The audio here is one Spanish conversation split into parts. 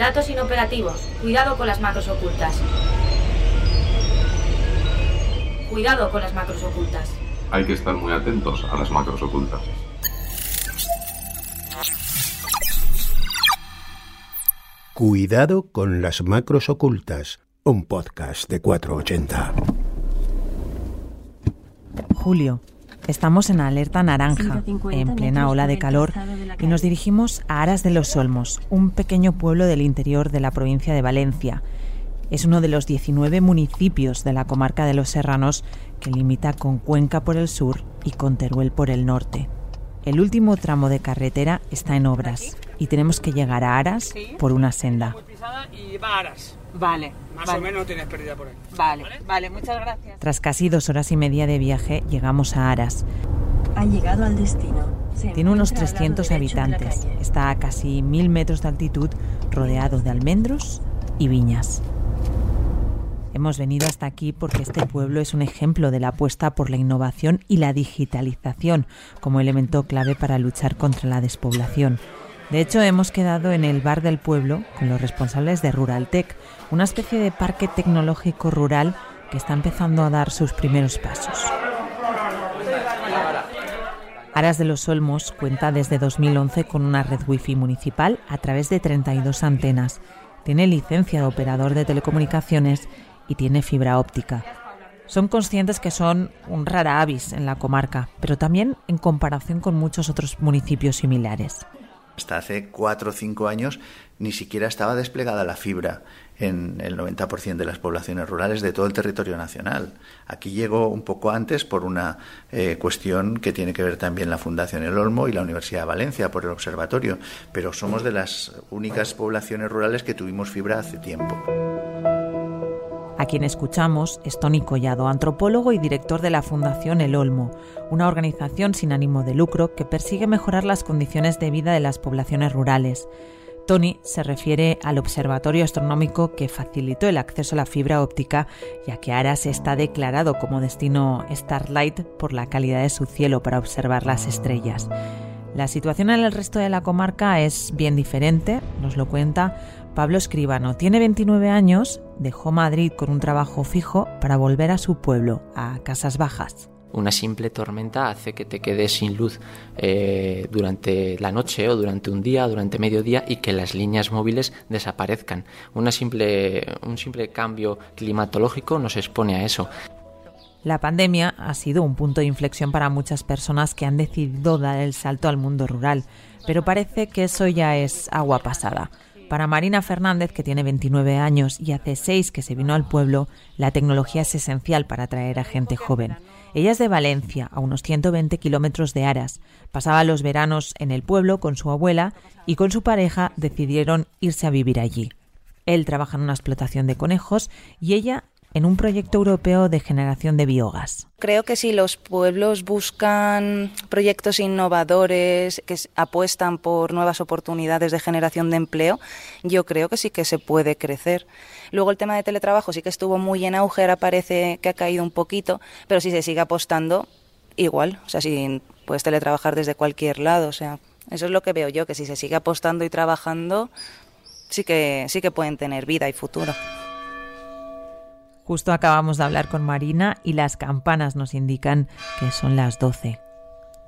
Datos inoperativos. Cuidado con las macros ocultas. Cuidado con las macros ocultas. Hay que estar muy atentos a las macros ocultas. Cuidado con las macros ocultas, un podcast de 480. Julio, estamos en alerta naranja, en plena ola de calor, y nos dirigimos a Aras de los Olmos, un pequeño pueblo del interior de la provincia de Valencia. Es uno de los 19 municipios de la comarca de los Serranos que limita con Cuenca por el sur y con Teruel por el norte. El último tramo de carretera está en obras y tenemos que llegar a Aras por una senda. Y va a Aras. Vale, Más vale. o menos tienes pérdida por ahí. Vale, vale, muchas gracias. Tras casi dos horas y media de viaje, llegamos a Aras. Ha llegado al destino. Se Tiene unos encuentra al lado 300 derecho de la habitantes. Está a casi mil metros de altitud, rodeado de almendros y viñas. Hemos venido hasta aquí porque este pueblo es un ejemplo de la apuesta por la innovación y la digitalización como elemento clave para luchar contra la despoblación. De hecho, hemos quedado en el bar del pueblo con los responsables de Ruraltech, una especie de parque tecnológico rural que está empezando a dar sus primeros pasos. Aras de los Olmos cuenta desde 2011 con una red wifi municipal a través de 32 antenas. Tiene licencia de operador de telecomunicaciones y tiene fibra óptica. Son conscientes que son un rara avis en la comarca, pero también en comparación con muchos otros municipios similares. Hasta hace cuatro o cinco años ni siquiera estaba desplegada la fibra en el 90% de las poblaciones rurales de todo el territorio nacional. Aquí llegó un poco antes por una eh, cuestión que tiene que ver también la Fundación El Olmo y la Universidad de Valencia por el observatorio, pero somos de las únicas poblaciones rurales que tuvimos fibra hace tiempo. A quien escuchamos es Tony Collado, antropólogo y director de la Fundación El Olmo, una organización sin ánimo de lucro que persigue mejorar las condiciones de vida de las poblaciones rurales. Tony se refiere al observatorio astronómico que facilitó el acceso a la fibra óptica, ya que Aras está declarado como destino Starlight por la calidad de su cielo para observar las estrellas. La situación en el resto de la comarca es bien diferente, nos lo cuenta Pablo Escribano. Tiene 29 años, dejó Madrid con un trabajo fijo para volver a su pueblo, a Casas Bajas. Una simple tormenta hace que te quedes sin luz eh, durante la noche o durante un día, durante medio día y que las líneas móviles desaparezcan. Una simple, un simple cambio climatológico nos expone a eso. La pandemia ha sido un punto de inflexión para muchas personas que han decidido dar el salto al mundo rural, pero parece que eso ya es agua pasada. Para Marina Fernández, que tiene 29 años y hace 6 que se vino al pueblo, la tecnología es esencial para atraer a gente joven. Ella es de Valencia, a unos 120 kilómetros de Aras. Pasaba los veranos en el pueblo con su abuela y con su pareja decidieron irse a vivir allí. Él trabaja en una explotación de conejos y ella en un proyecto europeo de generación de biogás. Creo que si los pueblos buscan proyectos innovadores que apuestan por nuevas oportunidades de generación de empleo, yo creo que sí que se puede crecer. Luego el tema de teletrabajo sí que estuvo muy en auge, ahora parece que ha caído un poquito, pero si se sigue apostando, igual, o sea, si puedes teletrabajar desde cualquier lado, o sea, eso es lo que veo yo, que si se sigue apostando y trabajando, sí que, sí que pueden tener vida y futuro. Justo acabamos de hablar con Marina y las campanas nos indican que son las 12.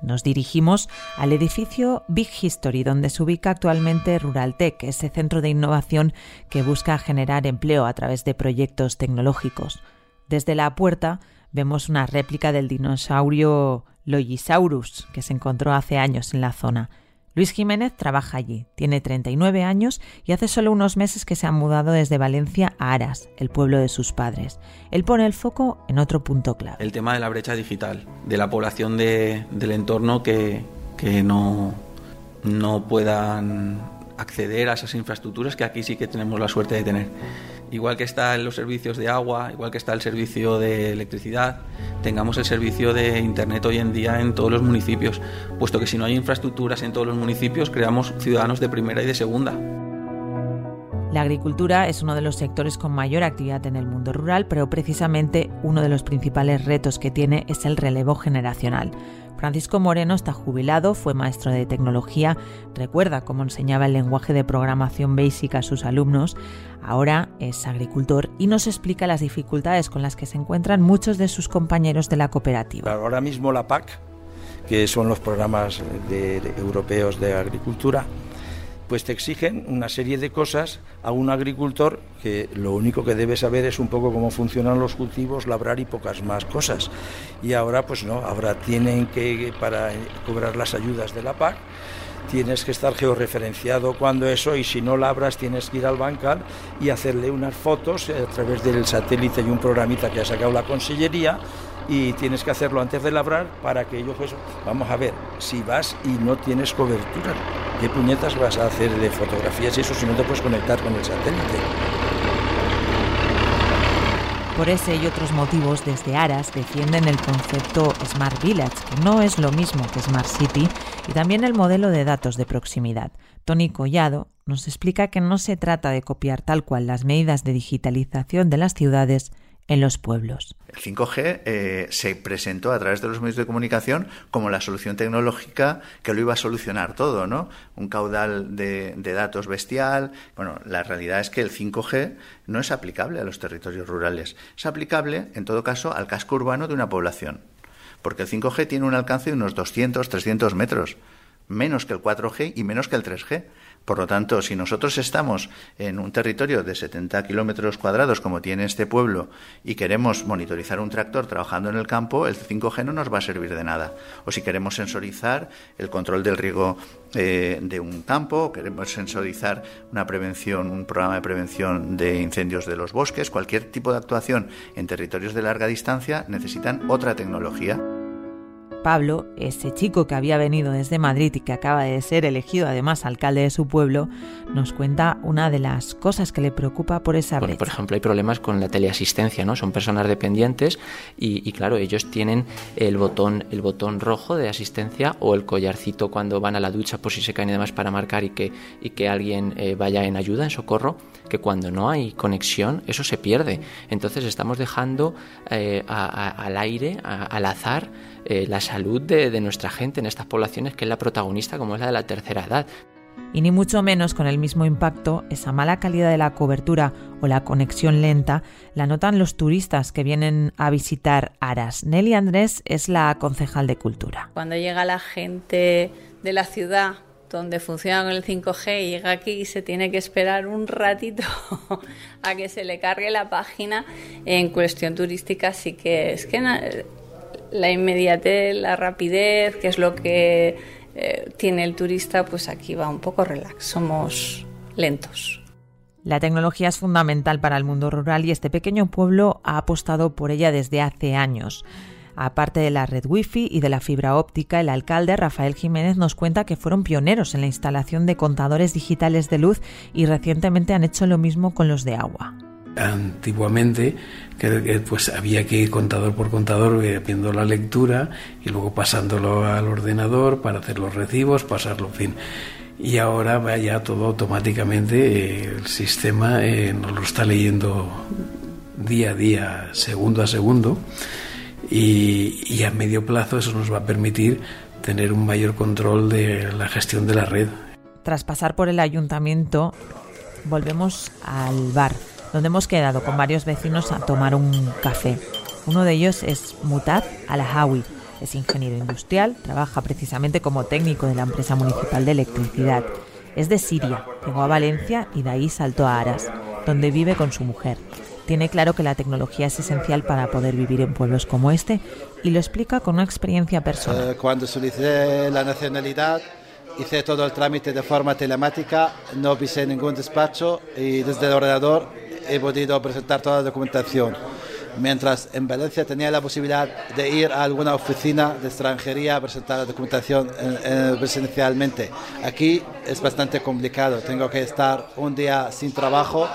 Nos dirigimos al edificio Big History, donde se ubica actualmente Ruraltech, ese centro de innovación que busca generar empleo a través de proyectos tecnológicos. Desde la puerta vemos una réplica del dinosaurio Logisaurus, que se encontró hace años en la zona. Luis Jiménez trabaja allí, tiene 39 años y hace solo unos meses que se ha mudado desde Valencia a Aras, el pueblo de sus padres. Él pone el foco en otro punto clave. El tema de la brecha digital, de la población de, del entorno que, que no, no puedan acceder a esas infraestructuras que aquí sí que tenemos la suerte de tener. Igual que está en los servicios de agua, igual que está el servicio de electricidad, tengamos el servicio de Internet hoy en día en todos los municipios, puesto que si no hay infraestructuras en todos los municipios, creamos ciudadanos de primera y de segunda. La agricultura es uno de los sectores con mayor actividad en el mundo rural, pero precisamente uno de los principales retos que tiene es el relevo generacional. Francisco Moreno está jubilado, fue maestro de tecnología, recuerda cómo enseñaba el lenguaje de programación básica a sus alumnos, ahora es agricultor y nos explica las dificultades con las que se encuentran muchos de sus compañeros de la cooperativa. Ahora mismo la PAC, que son los programas europeos de agricultura, pues te exigen una serie de cosas a un agricultor que lo único que debe saber es un poco cómo funcionan los cultivos, labrar y pocas más cosas. Y ahora pues no, ahora tienen que, para cobrar las ayudas de la PAC, tienes que estar georreferenciado cuando eso y si no labras tienes que ir al bancal y hacerle unas fotos a través del satélite y un programita que ha sacado la consellería y tienes que hacerlo antes de labrar para que ellos pues vamos a ver si vas y no tienes cobertura ¿Qué puñetas vas a hacer de fotografías y eso si no te puedes conectar con el satélite? Por ese y otros motivos, desde Aras defienden el concepto Smart Village, que no es lo mismo que Smart City, y también el modelo de datos de proximidad. Tony Collado nos explica que no se trata de copiar tal cual las medidas de digitalización de las ciudades, en los pueblos. El 5G eh, se presentó a través de los medios de comunicación como la solución tecnológica que lo iba a solucionar todo, ¿no? Un caudal de, de, datos bestial. Bueno, la realidad es que el 5G no es aplicable a los territorios rurales. Es aplicable, en todo caso, al casco urbano de una población. Porque el 5G tiene un alcance de unos 200, 300 metros menos que el 4G y menos que el 3G. Por lo tanto, si nosotros estamos en un territorio de 70 kilómetros cuadrados, como tiene este pueblo, y queremos monitorizar un tractor trabajando en el campo, el 5G no nos va a servir de nada. O si queremos sensorizar el control del riego eh, de un campo, queremos sensorizar una prevención, un programa de prevención de incendios de los bosques, cualquier tipo de actuación en territorios de larga distancia necesitan otra tecnología. Pablo, ese chico que había venido desde Madrid y que acaba de ser elegido además alcalde de su pueblo, nos cuenta una de las cosas que le preocupa por esa brecha. por ejemplo, hay problemas con la teleasistencia, ¿no? Son personas dependientes y, claro, ellos tienen el botón, el botón rojo de asistencia o el collarcito cuando van a la ducha por si se caen y demás para marcar y que, y que alguien eh, vaya en ayuda, en socorro, que cuando no hay conexión eso se pierde. Entonces estamos dejando eh, al aire, al azar, eh, la salud de, nuestra gente en estas poblaciones, que es la protagonista, como es la de la tercera edad. Y ni mucho menos con el mismo impacto, esa mala calidad de la cobertura o la conexión lenta la notan los turistas que vienen a visitar Aras. Nelly Andrés es la concejal de Cultura. Cuando llega la gente de la ciudad donde funciona con el 5G y llega aquí y se tiene que esperar un ratito a que se le cargue la página en cuestión turística, así que es que la inmediatez, la rapidez, que es lo que eh, tiene el turista, pues aquí va un poco relax, somos lentos. La tecnología es fundamental para el mundo rural y este pequeño pueblo ha apostado por ella desde hace años. Aparte de la red wifi y de la fibra óptica, el alcalde Rafael Jiménez nos cuenta que fueron pioneros en la instalación de contadores digitales de luz y recientemente han hecho lo mismo con los de agua antiguamente pues había que ir contador por contador eh, viendo la lectura y luego pasándolo al ordenador para hacer los recibos, pasarlo, en fin. Y ahora va ya todo automáticamente, eh, el sistema eh, nos lo está leyendo día a día, segundo a segundo, y, y a medio plazo eso nos va a permitir tener un mayor control de la gestión de la red. Tras pasar por el ayuntamiento, volvemos al bar donde hemos quedado con varios vecinos a tomar un café. Uno de ellos es Mutad Alahawi, es ingeniero industrial, trabaja precisamente como técnico de la empresa municipal de electricidad. Es de Siria, llegó a Valencia y de ahí saltó a Aras, donde vive con su mujer. Tiene claro que la tecnología es esencial para poder vivir en pueblos como este y lo explica con una experiencia personal. Eh, cuando solicité la nacionalidad, hice todo el trámite de forma telemática, no pisé ningún despacho y desde el ordenador he podido presentar toda la documentación. Mientras en Valencia tenía la posibilidad de ir a alguna oficina de extranjería a presentar la documentación presencialmente. Aquí es bastante complicado. Tengo que estar un día sin trabajo,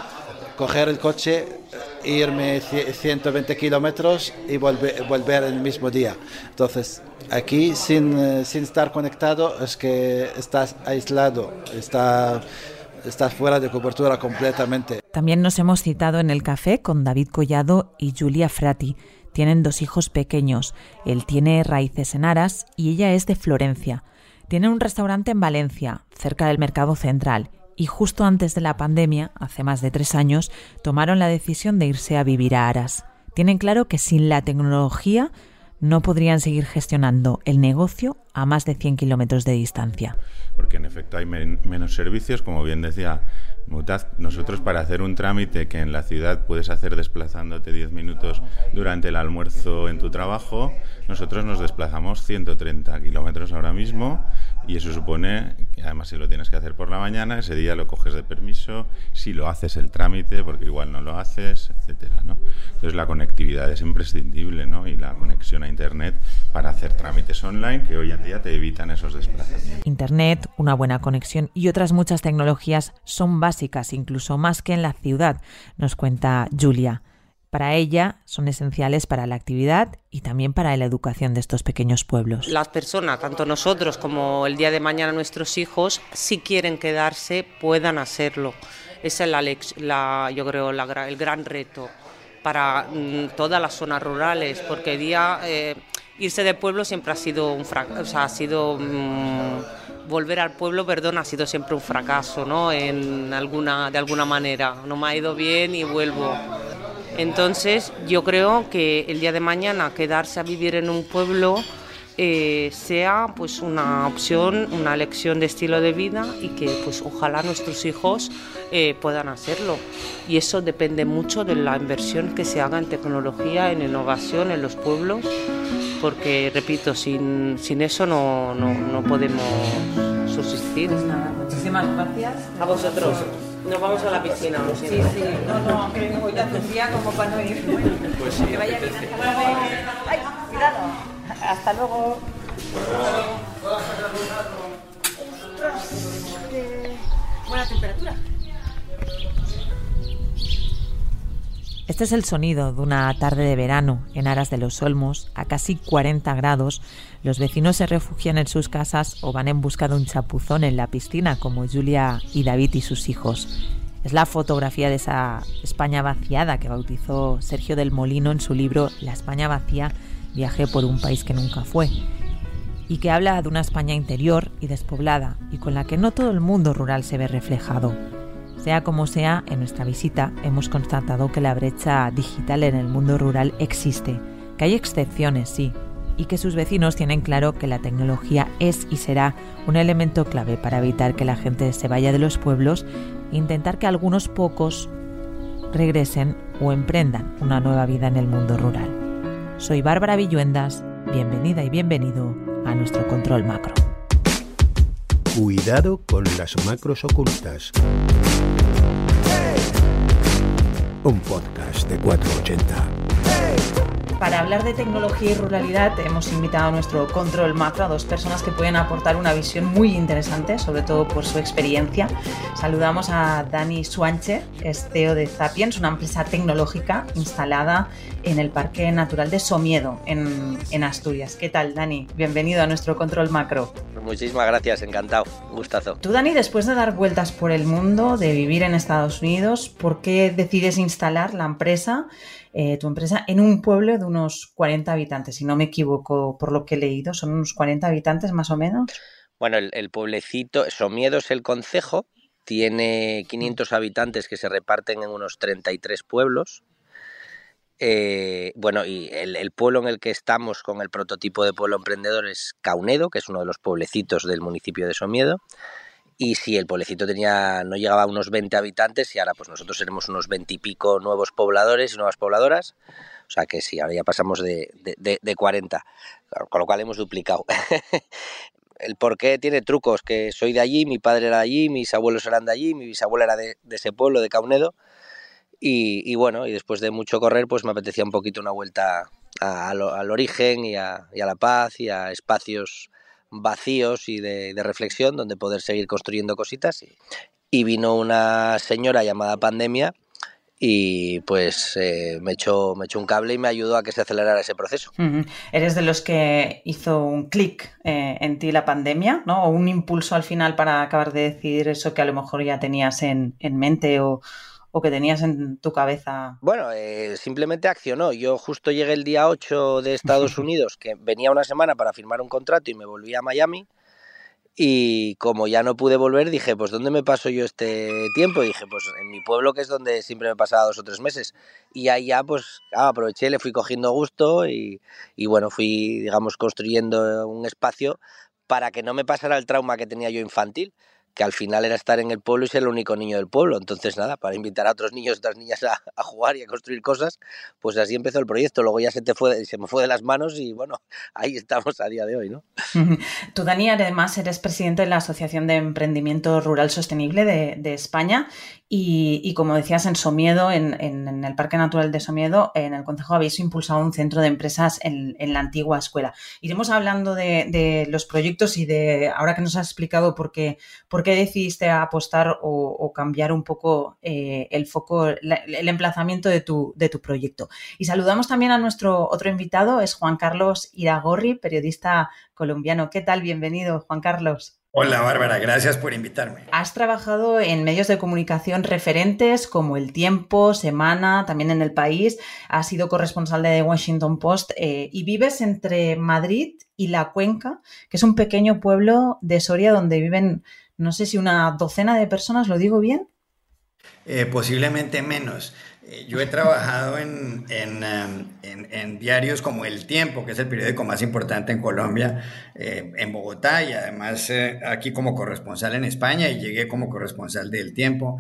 coger el coche, irme 120 kilómetros y volver, volver el mismo día. Entonces, aquí sin, eh, sin estar conectado es que estás aislado, está estás fuera de cobertura completamente. También nos hemos citado en el café con David Collado y Julia Frati. Tienen dos hijos pequeños. Él tiene raíces en Aras y ella es de Florencia. Tienen un restaurante en Valencia, cerca del Mercado Central, y justo antes de la pandemia, hace más de tres años, tomaron la decisión de irse a vivir a Aras. Tienen claro que sin la tecnología no podrían seguir gestionando el negocio a más de 100 kilómetros de distancia. Porque en efecto hay menos servicios, como bien decía Mutaz, nosotros para hacer un trámite que en la ciudad puedes hacer desplazándote 10 minutos durante el almuerzo en tu trabajo, nosotros nos desplazamos 130 kilómetros ahora mismo y eso supone que además si lo tienes que hacer por la mañana, ese día lo coges de permiso, si lo haces el trámite, porque igual no lo haces, etcétera, ¿no? Entonces la conectividad es imprescindible, ¿no? Y la conexión a internet para hacer trámites online que hoy en día te evitan esos desplazamientos. Internet, una buena conexión y otras muchas tecnologías son básicas, incluso más que en la ciudad, nos cuenta Julia. Para ella son esenciales para la actividad y también para la educación de estos pequeños pueblos. Las personas, tanto nosotros como el día de mañana nuestros hijos, si quieren quedarse, puedan hacerlo. Ese es la, yo creo el gran reto para mm, todas las zonas rurales, porque día eh, irse de pueblo siempre ha sido un fracaso, o sea, ha sido mm, volver al pueblo, perdón, ha sido siempre un fracaso, ¿no? En alguna de alguna manera, no me ha ido bien y vuelvo. Entonces yo creo que el día de mañana quedarse a vivir en un pueblo eh, sea pues una opción, una elección de estilo de vida y que pues ojalá nuestros hijos eh, puedan hacerlo. Y eso depende mucho de la inversión que se haga en tecnología, en innovación en los pueblos, porque repito, sin, sin eso no, no, no podemos subsistir. Pues muchísimas gracias. A vosotros. Nos vamos a la piscina, lo Sí, sí. No, no, aunque vengo ya tendría como para no ir. Pues sí. Que vaya bien. Hasta luego. Ay, cuidado. Hasta luego. Buena temperatura. Este es el sonido de una tarde de verano en Aras de los Olmos, a casi 40 grados. Los vecinos se refugian en sus casas o van en busca de un chapuzón en la piscina, como Julia y David y sus hijos. Es la fotografía de esa España vaciada que bautizó Sergio del Molino en su libro La España vacía, viaje por un país que nunca fue, y que habla de una España interior y despoblada y con la que no todo el mundo rural se ve reflejado. Sea como sea, en nuestra visita hemos constatado que la brecha digital en el mundo rural existe, que hay excepciones, sí, y que sus vecinos tienen claro que la tecnología es y será un elemento clave para evitar que la gente se vaya de los pueblos e intentar que algunos pocos regresen o emprendan una nueva vida en el mundo rural. Soy Bárbara Villuendas, bienvenida y bienvenido a nuestro control macro. Cuidado con las macros ocultas. Un podcast de 480. Para hablar de tecnología y ruralidad hemos invitado a nuestro control macro a dos personas que pueden aportar una visión muy interesante, sobre todo por su experiencia. Saludamos a Dani Suanche, es CEO de Zapiens, una empresa tecnológica instalada en el Parque Natural de Somiedo, en, en Asturias. ¿Qué tal, Dani? Bienvenido a nuestro control macro. Muchísimas gracias, encantado, gustazo. Tú, Dani, después de dar vueltas por el mundo, de vivir en Estados Unidos, ¿por qué decides instalar la empresa? Eh, tu empresa en un pueblo de unos 40 habitantes, si no me equivoco por lo que he leído, son unos 40 habitantes más o menos. Bueno, el, pueblecito, Somiedo es el concejo, tiene 500 habitantes que se reparten en unos 33 pueblos. Eh, bueno, y el, el, pueblo en el que estamos con el prototipo de pueblo emprendedor es Caunedo, que es uno de los pueblecitos del municipio de Somiedo y si el pueblecito tenía no llegaba a unos 20 habitantes y ahora pues nosotros tenemos unos 20 y pico nuevos pobladores y nuevas pobladoras, o sea que sí, ahora ya pasamos de, de, 40, con lo cual hemos duplicado. el por qué tiene trucos, que soy de allí, mi padre era de allí, mis abuelos eran de allí, mi bisabuela era de, ese pueblo, de Caunedo, y, bueno, y después de mucho correr pues me apetecía un poquito una vuelta al origen y a, y a la paz y a espacios vacíos y de, reflexión donde poder seguir construyendo cositas. Y, vino una señora llamada Pandemia y pues eh, me, echó, me echó un cable y me ayudó a que se acelerara ese proceso. Eres de los que hizo un clic eh, en ti la pandemia, ¿no? O un impulso al final para acabar de decidir eso que a lo mejor ya tenías en, mente o, o que tenías en tu cabeza? Bueno, eh, simplemente accionó. Yo justo llegué el día 8 de Estados Unidos, que venía una semana para firmar un contrato y me volví a Miami. Y como ya no pude volver, dije, pues ¿dónde me paso yo este tiempo? dije, pues en mi pueblo, que es donde siempre me pasaba dos o tres meses. Y ahí ya, pues ah, aproveché, le fui cogiendo gusto y, y bueno, fui, digamos, construyendo un espacio para que no me pasara el trauma que tenía yo infantil que al final era estar en el pueblo y ser el único niño del pueblo. Entonces, nada, para invitar a otros niños y otras niñas a, jugar y a construir cosas, pues así empezó el proyecto. Luego ya se, te fue, se me fue de las manos y bueno, ahí estamos a día de hoy, ¿no? Tú, Dani, además eres presidente de la Asociación de Emprendimiento Rural Sostenible de, España y, como decías, en Somiedo, en, el Parque Natural de Somiedo, en el Consejo habéis impulsado un centro de empresas en, en la antigua escuela. Iremos hablando de, de, los proyectos y de, ahora que nos has explicado por qué, por qué decidiste apostar o, o cambiar un poco eh, el foco, la, el emplazamiento de tu, de tu proyecto. Y saludamos también a nuestro otro invitado, es Juan Carlos Iragorri, periodista colombiano. ¿Qué tal? Bienvenido, Juan Carlos. Hola Bárbara, gracias por invitarme. Has trabajado en medios de comunicación referentes como El Tiempo, Semana, también en El País. Has sido corresponsal de The Washington Post eh, y vives entre Madrid y La Cuenca, que es un pequeño pueblo de Soria donde viven, no sé si una docena de personas, ¿lo digo bien? Eh, posiblemente menos. Yo he trabajado en, en, en, en, diarios como El Tiempo, que es el periódico más importante en Colombia, eh, en Bogotá y además eh, aquí como corresponsal en España y llegué como corresponsal del Tiempo.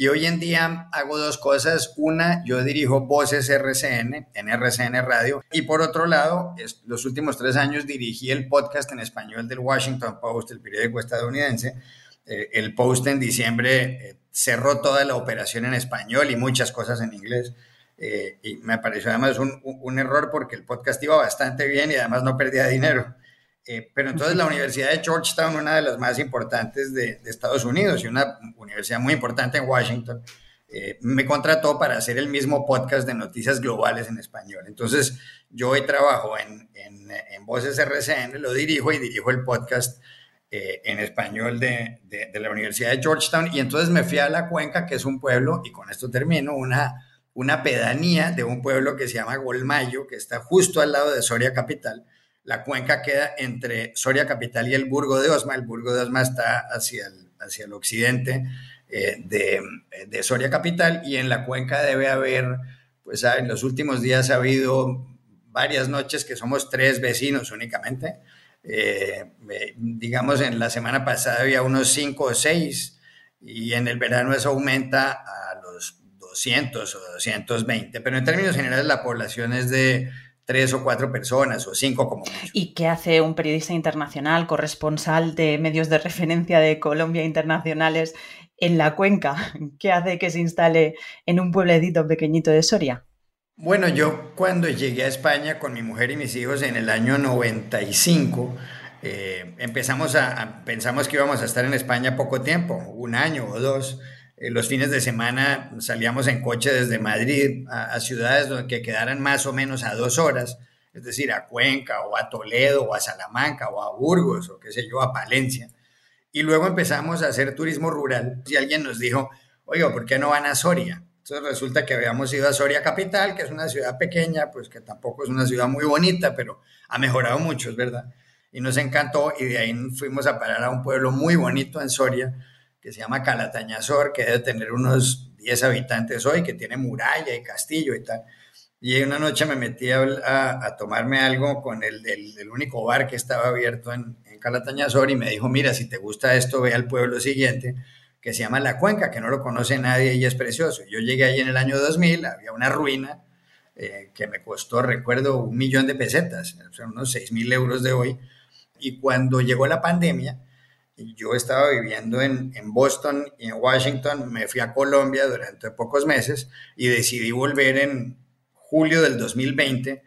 Y hoy en día hago dos cosas. Una, yo dirijo Voces RCN en RCN Radio. Y por otro lado, los últimos tres años dirigí el podcast en español del Washington Post, el periódico estadounidense. Eh, el Post en diciembre cerró toda la operación en español y muchas cosas en inglés. Eh, y me pareció además un, error porque el podcast iba bastante bien y además no perdía dinero. Eh, pero entonces la Universidad de Georgetown, una de las más importantes de, de Estados Unidos y una universidad muy importante en Washington, eh, me contrató para hacer el mismo podcast de noticias globales en español. Entonces yo hoy trabajo en, en, en Voces RCN, lo dirijo y dirijo el podcast eh, en español de, de, de, la Universidad de Georgetown y entonces me fui a La Cuenca, que es un pueblo, y con esto termino, una, una pedanía de un pueblo que se llama Golmayo, que está justo al lado de Soria Capital. La cuenca queda entre Soria Capital y el Burgo de Osma. El Burgo de Osma está hacia el, hacia el occidente eh, de, de, Soria Capital y en la cuenca debe haber, pues en los últimos días ha habido varias noches que somos tres vecinos únicamente eh, digamos, en la semana pasada había unos 5 o 6 y en el verano eso aumenta a los 200 o 220, pero en términos generales la población es de tres o cuatro personas o cinco como mucho. ¿Y qué hace un periodista internacional, corresponsal de medios de referencia de Colombia internacionales en la cuenca? ¿Qué hace que se instale en un pueblecito pequeñito de Soria? Bueno, yo cuando llegué a España con mi mujer y mis hijos en el año 95, eh, empezamos a, a, pensamos que íbamos a estar en España poco tiempo, un año o dos. Eh, los fines de semana salíamos en coche desde Madrid a, ciudades donde, que quedaran más o menos a dos horas, es decir, a Cuenca o a Toledo o a Salamanca o a Burgos o qué sé yo, a Palencia. Y luego empezamos a hacer turismo rural y alguien nos dijo, oiga, ¿por qué no van a Soria? Entonces resulta que habíamos ido a Soria Capital, que es una ciudad pequeña, pues que tampoco es una ciudad muy bonita, pero ha mejorado mucho, es verdad. Y nos encantó y de ahí fuimos a parar a un pueblo muy bonito en Soria, que se llama Calatañazor, que debe tener unos 10 habitantes hoy, que tiene muralla y castillo y tal. Y una noche me metí a, tomarme algo con el, el, el, único bar que estaba abierto en, en Calatañazor y me dijo, mira, si te gusta esto, ve al pueblo siguiente que se llama La Cuenca, que no lo conoce nadie y es precioso. Yo llegué ahí en el año 2000, había una ruina eh, que me costó, recuerdo, un millón de pesetas, o unos 6 mil euros de hoy. Y cuando llegó la pandemia, yo estaba viviendo en, en, Boston y en Washington, me fui a Colombia durante pocos meses y decidí volver en julio del 2020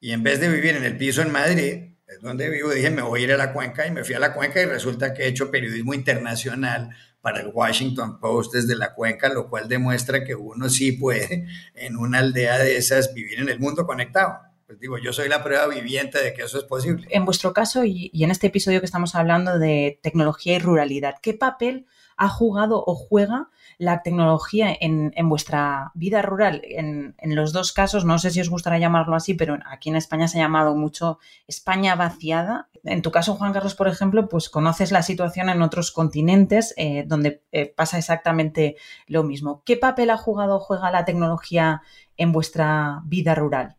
y en vez de vivir en el piso en Madrid, es donde vivo, dije, me voy a ir a la cuenca y me fui a la cuenca y resulta que he hecho periodismo internacional para el Washington Post desde la cuenca, lo cual demuestra que uno sí puede en una aldea de esas vivir en el mundo conectado. Pues digo, yo soy la prueba viviente de que eso es posible. En vuestro caso y, en este episodio que estamos hablando de tecnología y ruralidad, ¿qué papel ha jugado o juega la tecnología en, vuestra vida rural? En, los dos casos, no sé si os gustaría llamarlo así, pero aquí en España se ha llamado mucho España vaciada. En tu caso, Juan Carlos, por ejemplo, pues conoces la situación en otros continentes eh, donde eh, pasa exactamente lo mismo. ¿Qué papel ha jugado o juega la tecnología en vuestra vida rural?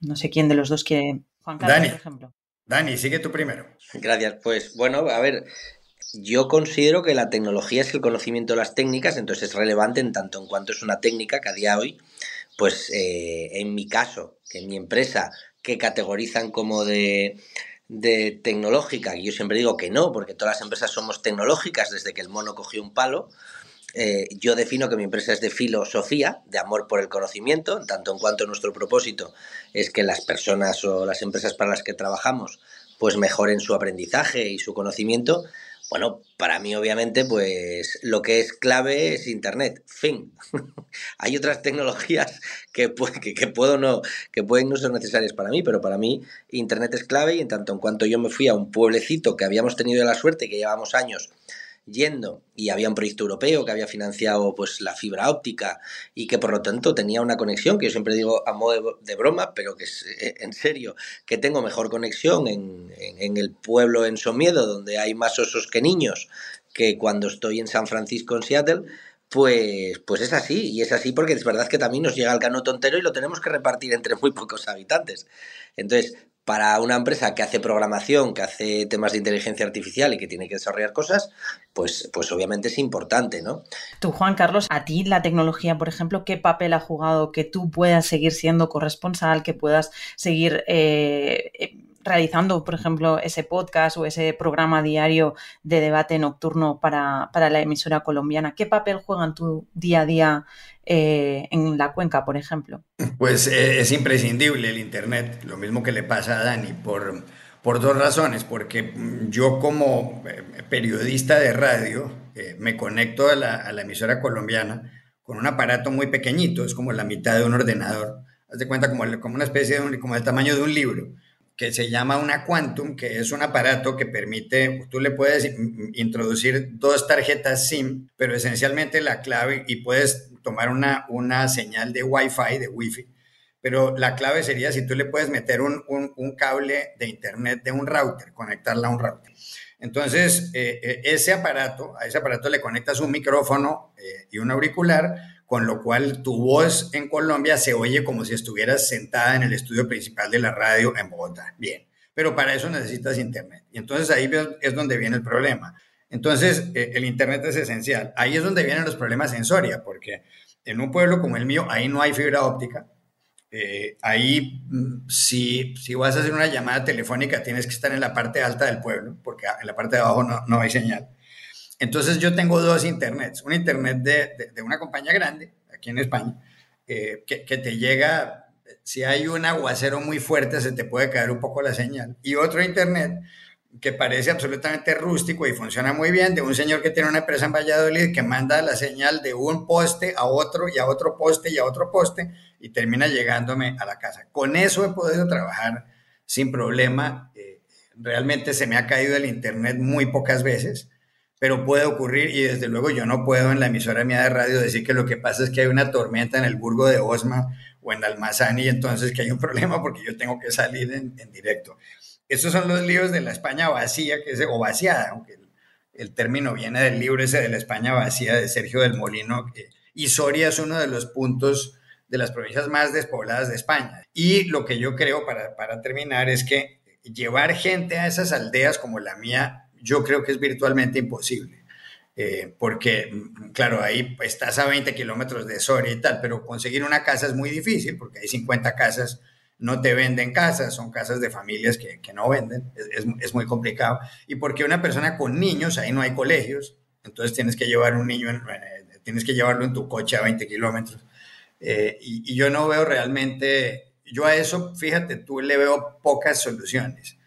No sé quién de los dos quiere. Juan Carlos, por ejemplo. Dani, sigue tú primero. Gracias. Pues bueno, a ver, yo considero que la tecnología es el conocimiento de las técnicas, entonces es relevante en tanto en cuanto es una técnica que a día de hoy, pues eh, en mi caso, que en mi empresa, que categorizan como de, de tecnológica, y yo siempre digo que no, porque todas las empresas somos tecnológicas desde que el mono cogió un palo, eh, yo defino que mi empresa es de filosofía, de amor por el conocimiento, tanto en cuanto nuestro propósito es que las personas o las empresas para las que trabajamos pues mejoren su aprendizaje y su conocimiento. Bueno, para mí obviamente pues lo que es clave es Internet, fin. Hay otras tecnologías que, que, que, puedo no, que pueden no ser necesarias para mí, pero para mí Internet es clave y en tanto en cuanto yo me fui a un pueblecito que habíamos tenido la suerte, que llevamos años yendo y había un proyecto europeo que había financiado pues la fibra óptica y que por lo tanto tenía una conexión que yo siempre digo a modo de, broma pero que es eh, en serio que tengo mejor conexión en, en, el pueblo en Somiedo donde hay más osos que niños que cuando estoy en San Francisco en Seattle pues, pues es así, y es así porque es verdad que también nos llega el canuto entero y lo tenemos que repartir entre muy pocos habitantes. Entonces, para una empresa que hace programación, que hace temas de inteligencia artificial y que tiene que desarrollar cosas, pues, pues obviamente es importante, ¿no? Tú, Juan Carlos, a ti la tecnología, por ejemplo, ¿qué papel ha jugado que tú puedas seguir siendo corresponsal, que puedas seguir eh, eh, realizando, por ejemplo, ese podcast o ese programa diario de debate nocturno para, para la emisora colombiana? ¿Qué papel juega en tu día a día eh, en la cuenca, por ejemplo? Pues eh, es imprescindible el Internet, lo mismo que le pasa a Dani, por, por dos razones, porque yo como eh, periodista de radio me conecto a la, a la, emisora colombiana con un aparato muy pequeñito, es como la mitad de un ordenador, haz de cuenta como, como una especie de como el tamaño de un libro que se llama una Quantum, que es un aparato que permite, tú le puedes introducir dos tarjetas SIM, pero esencialmente la clave, y puedes tomar una, una señal de Wi-Fi, de Wi-Fi, pero la clave sería si tú le puedes meter un, un, cable de internet de un router, conectarla a un router. Entonces, eh, eh, ese aparato, a ese aparato le conectas un micrófono eh, y un auricular, con lo cual tu voz en Colombia se oye como si estuvieras sentada en el estudio principal de la radio en Bogotá. Bien, pero para eso necesitas internet. Y entonces ahí es donde viene el problema. Entonces, eh, el internet es esencial. Ahí es donde vienen los problemas en Soria, porque en un pueblo como el mío, ahí no hay fibra óptica. Eh, ahí, mm, si, si vas a hacer una llamada telefónica, tienes que estar en la parte alta del pueblo, porque en la parte de abajo no, no hay señal. Entonces yo tengo dos internets, un internet de, de, una compañía grande aquí en España, eh, que, te llega, si hay un aguacero muy fuerte se te puede caer un poco la señal, y otro internet que parece absolutamente rústico y funciona muy bien, de un señor que tiene una empresa en Valladolid que manda la señal de un poste a otro y a otro poste y a otro poste y termina llegándome a la casa. Con eso he podido trabajar sin problema. Eh, realmente se me ha caído el internet muy pocas veces pero puede ocurrir y desde luego yo no puedo en la emisora mía de radio decir que lo que pasa es que hay una tormenta en el Burgo de Osma o en Almazán y entonces que hay un problema porque yo tengo que salir en, directo. Esos son los libros de la España vacía, que es, o vaciada, aunque el, término viene del libro ese de la España vacía de Sergio del Molino, y Soria es uno de los puntos de las provincias más despobladas de España. Y lo que yo creo, para, para terminar, es que llevar gente a esas aldeas como la mía yo creo que es virtualmente imposible. Eh, porque, claro, ahí estás a 20 kilómetros de Soria y tal, pero conseguir una casa es muy difícil porque hay 50 casas, no te venden casas, son casas de familias que, que no venden, es, es, muy complicado. Y porque una persona con niños, ahí no hay colegios, entonces tienes que llevar un niño, eh, tienes que llevarlo en tu coche a 20 kilómetros. Eh, y, y yo no veo realmente, yo a eso, fíjate, tú le veo pocas soluciones.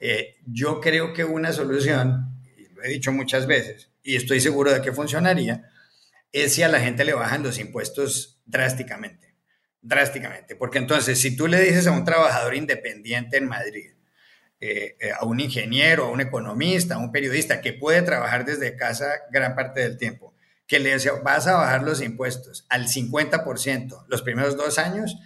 Eh, yo creo que una solución, lo he dicho muchas veces, y estoy seguro de que funcionaría, es si a la gente le bajan los impuestos drásticamente, drásticamente, porque entonces si tú le dices a un trabajador independiente en Madrid, eh, eh, a un ingeniero, a un economista, a un periodista que puede trabajar desde casa gran parte del tiempo, que le vas a bajar los impuestos al 50% los primeros dos años,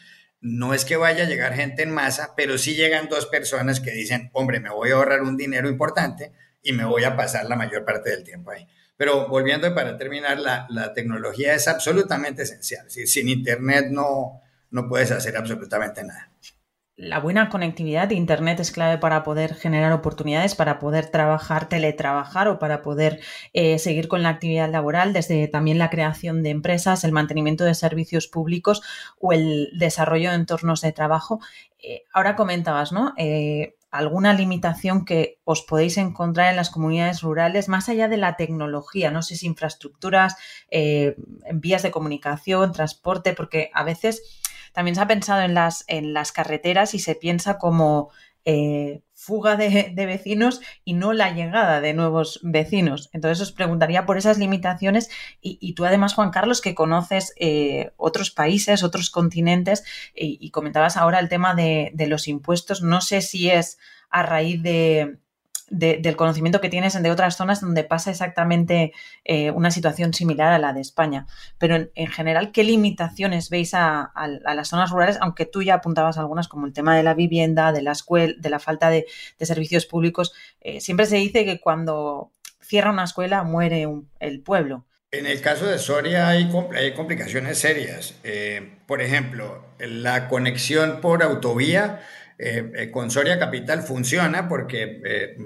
no es que vaya a llegar gente en masa, pero sí llegan dos personas que dicen, hombre, me voy a ahorrar un dinero importante y me voy a pasar la mayor parte del tiempo ahí. Pero volviendo para terminar, la, tecnología es absolutamente esencial. sin Internet no, no puedes hacer absolutamente nada la buena conectividad de Internet es clave para poder generar oportunidades, para poder trabajar, teletrabajar o para poder eh, seguir con la actividad laboral, desde también la creación de empresas, el mantenimiento de servicios públicos o el desarrollo de entornos de trabajo. Eh, ahora comentabas, ¿no? Eh, alguna limitación que os podéis encontrar en las comunidades rurales, más allá de la tecnología, no sé si infraestructuras, vías de comunicación, transporte, porque a veces también se ha pensado en las, en las carreteras y se piensa como eh, fuga de, vecinos y no la llegada de nuevos vecinos. Entonces os preguntaría por esas limitaciones y, tú además, Juan Carlos, que conoces eh, otros países, otros continentes y, comentabas ahora el tema de, los impuestos, no sé si es a raíz de, del conocimiento que tienes de otras zonas donde pasa exactamente eh, una situación similar a la de España. Pero en, general, ¿qué limitaciones veis a, las zonas rurales? Aunque tú ya apuntabas algunas, como el tema de la vivienda, de la escuela, de la falta de, servicios públicos. Eh, siempre se dice que cuando cierra una escuela muere el pueblo. En el caso de Soria hay, complicaciones serias. Eh, por ejemplo, la conexión por autovía eh, eh, con Soria Capital funciona porque eh,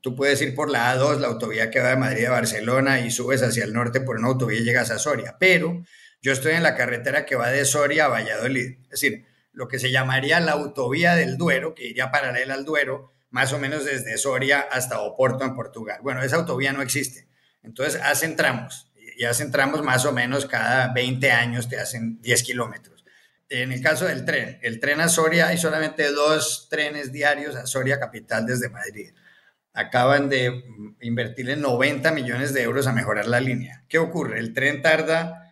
tú puedes ir por la A2, la autovía que va de Madrid a Barcelona y subes hacia el norte por una autovía y llegas a Soria, pero yo estoy en la carretera que va de Soria a Valladolid, es decir, lo que se llamaría la autovía del Duero, que iría paralela al Duero, más o menos desde Soria hasta Oporto en Portugal. Bueno, esa autovía no existe, entonces hacen tramos y hacen tramos más o menos cada 20 años, te hacen 10 kilómetros en el caso del tren, el tren a Soria, hay solamente dos trenes diarios a Soria Capital desde Madrid. Acaban de invertirle 90 millones de euros a mejorar la línea. ¿Qué ocurre? El tren tarda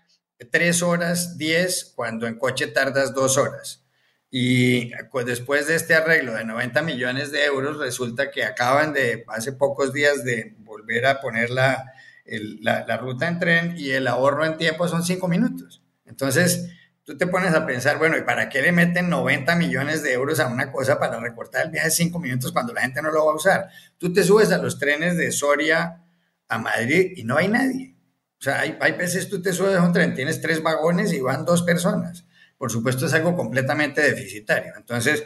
3 horas 10 cuando en coche tardas 2 horas. Y después de este arreglo de 90 millones de euros, resulta que acaban de, hace pocos días, de volver a poner la, la, la ruta en tren y el ahorro en tiempo son 5 minutos. Entonces, tú te pones a pensar, bueno, ¿y para qué le meten 90 millones de euros a una cosa para recortar el viaje 5 minutos cuando la gente no lo va a usar? Tú te subes a los trenes de Soria a Madrid y no hay nadie. O sea, hay, hay veces tú te subes a un tren, tienes tres vagones y van dos personas. Por supuesto, es algo completamente deficitario. Entonces,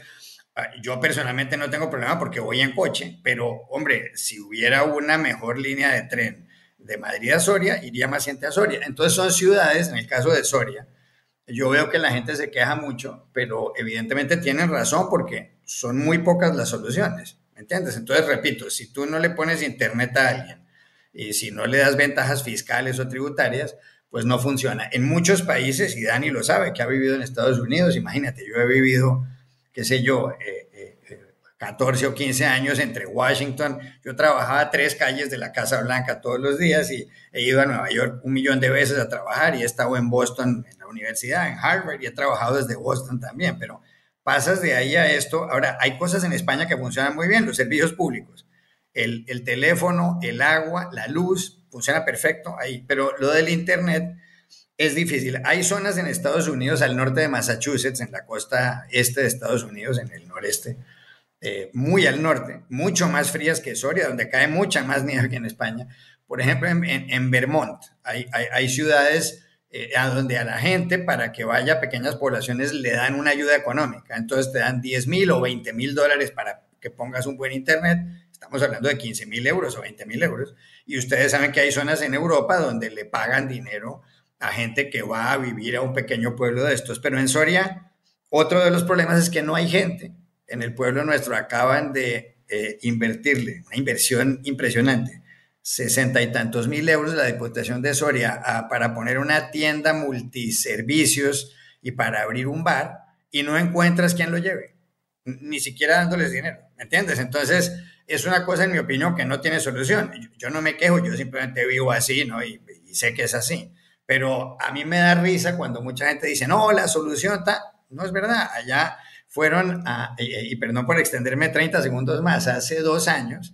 ah, yo personalmente no tengo problema porque voy en coche, pero hombre, si hubiera una mejor línea de tren de Madrid a Soria, iría más gente a Soria. Entonces son ciudades, en el caso de Soria, yo veo que la gente se queja mucho, pero evidentemente tienen razón porque son muy pocas las soluciones, ¿me entiendes? Entonces, repito, si tú no le pones internet a alguien y si no le das ventajas fiscales o tributarias, pues no funciona. En muchos países, y Dani lo sabe, que ha vivido en Estados Unidos, imagínate, yo he vivido, qué sé yo, eh, 14 o 15 años entre Washington. Yo trabajaba tres calles de la Casa Blanca todos los días y he ido a Nueva York un millón de veces a trabajar y he estado en Boston, en la universidad, en Harvard y he trabajado desde Boston también, pero pasas de ahí a esto. Ahora, hay cosas en España que funcionan muy bien, los servicios públicos. El, el teléfono, el agua, la luz, funciona perfecto ahí, pero lo del Internet es difícil. Hay zonas en Estados Unidos, al norte de Massachusetts, en la costa este de Estados Unidos, en el noreste, eh, muy al norte, mucho más frías que Soria, donde cae mucha más nieve que en España. Por ejemplo, en, Vermont hay, hay, ciudades eh, a donde a la gente para que vaya a pequeñas poblaciones le dan una ayuda económica. Entonces te dan 10 mil o 20 mil dólares para que pongas un buen internet. Estamos hablando de 15 mil euros o 20 mil euros. Y ustedes saben que hay zonas en Europa donde le pagan dinero a gente que va a vivir a un pequeño pueblo de estos. Pero en Soria, otro de los problemas es que no hay gente en el pueblo nuestro acaban de eh, invertirle, una inversión impresionante, sesenta y tantos mil euros de la Diputación de Soria para poner una tienda multiservicios y para abrir un bar y no encuentras quien lo lleve, ni siquiera dándoles dinero, ¿me entiendes? Entonces, es una cosa, en mi opinión, que no tiene solución. Yo, no me quejo, yo simplemente vivo así, ¿no? Y, y, sé que es así. Pero a mí me da risa cuando mucha gente dice, no, la solución está, no es verdad, allá fueron, a, y, perdón por extenderme 30 segundos más, hace dos años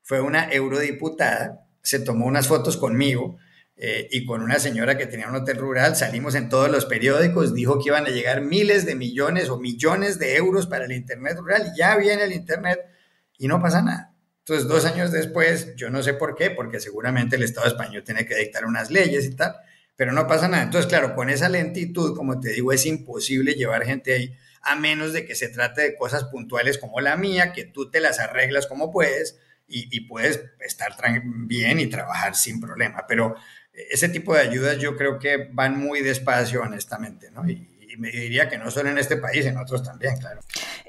fue una eurodiputada, se tomó unas fotos conmigo eh, y con una señora que tenía un hotel rural, salimos en todos los periódicos, dijo que iban a llegar miles de millones o millones de euros para el Internet rural, ya viene el Internet y no pasa nada. Entonces, dos años después, yo no sé por qué, porque seguramente el Estado español tiene que dictar unas leyes y tal, pero no pasa nada. Entonces, claro, con esa lentitud, como te digo, es imposible llevar gente ahí, a menos de que se trate de cosas puntuales como la mía, que tú te las arreglas como puedes y, puedes estar bien y trabajar sin problema. Pero ese tipo de ayudas yo creo que van muy despacio, honestamente, ¿no? Y me diría que no solo en este país, en otros también, claro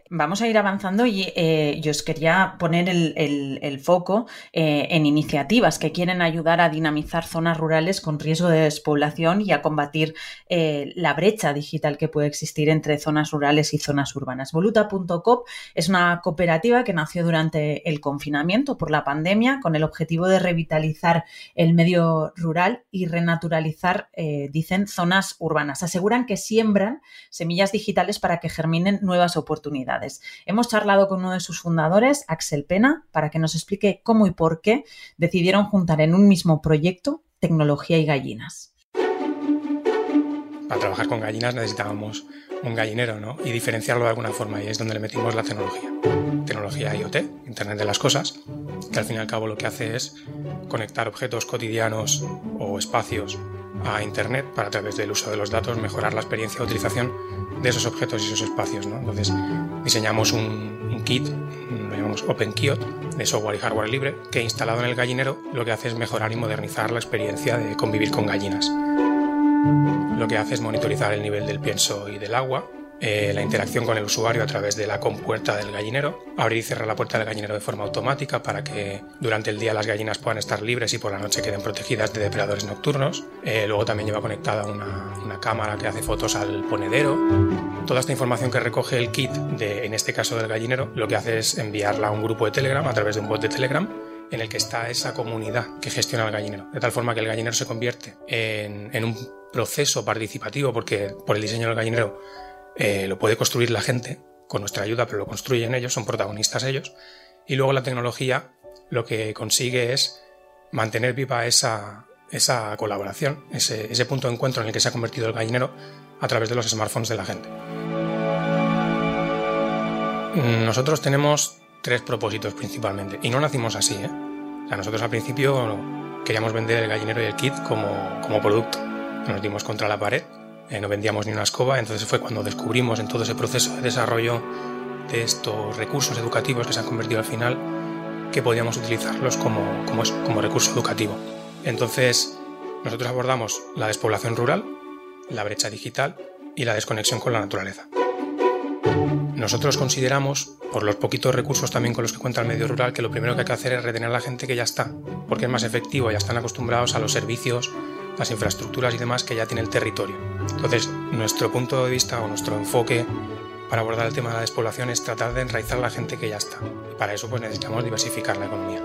vamos a ir avanzando y eh, yo os quería poner el, foco eh, en iniciativas que quieren ayudar a dinamizar zonas rurales con riesgo de despoblación y a combatir eh, la brecha digital que puede existir entre zonas rurales y zonas urbanas. Voluta.com es una cooperativa que nació durante el confinamiento por la pandemia con el objetivo de revitalizar el medio rural y renaturalizar, dicen, zonas urbanas. Aseguran que siembran semillas digitales para que germinen nuevas oportunidades. Hemos charlado con uno de sus fundadores, Axel Pena, para que nos explique cómo y por qué decidieron juntar en un mismo proyecto tecnología y gallinas. Para trabajar con gallinas necesitábamos un gallinero, ¿no? Y diferenciarlo de alguna forma, y es donde le metimos la tecnología. Tecnología IoT, Internet de las Cosas, que al fin y al cabo lo que hace es conectar objetos cotidianos o espacios a Internet para a través del uso de los datos mejorar la experiencia de utilización de esos objetos y esos espacios. ¿no? Entonces diseñamos un, kit, lo llamamos OpenKiot, de software y hardware libre, que instalado en el gallinero lo que hace es mejorar y modernizar la experiencia de convivir con gallinas. Lo que hace es monitorizar el nivel del pienso y del agua, eh, la interacción con el usuario a través de la compuerta del gallinero, abrir y cerrar la puerta del gallinero de forma automática para que durante el día las gallinas puedan estar libres y por la noche queden protegidas de depredadores nocturnos. Eh, luego también lleva conectada una, cámara que hace fotos al ponedero. Toda esta información que recoge el kit, de, en este caso del gallinero, lo que hace es enviarla a un grupo de Telegram a través de un bot de Telegram en el que está esa comunidad que gestiona el gallinero, de tal forma que el gallinero se convierte en, en un proceso participativo, porque por el diseño del gallinero eh, lo puede construir la gente con nuestra ayuda, pero lo construyen ellos, son protagonistas ellos. Y luego la tecnología lo que consigue es mantener viva esa, esa colaboración, ese, punto de encuentro en el que se ha convertido el gallinero a través de los smartphones de la gente. Nosotros tenemos tres propósitos principalmente, y no nacimos así. ¿eh? nosotros al principio queríamos vender el gallinero y el kit como, como producto. Nos dimos contra la pared eh, no vendíamos ni una escoba, entonces fue cuando descubrimos en todo ese proceso de desarrollo de estos recursos educativos que se han convertido al final que podíamos utilizarlos como, como, como recurso educativo. Entonces nosotros abordamos la despoblación rural, la brecha digital y la desconexión con la naturaleza. Nosotros consideramos, por los poquitos recursos también con los que cuenta el medio rural, que lo primero que hay que hacer es retener a la gente que ya está, porque es más efectivo, ya están acostumbrados a los servicios, las infraestructuras y demás que ya tiene el territorio. Entonces, nuestro punto de vista o nuestro enfoque para abordar el tema de la despoblación es tratar de enraizar la gente que ya está. Y para eso pues necesitamos diversificar la economía.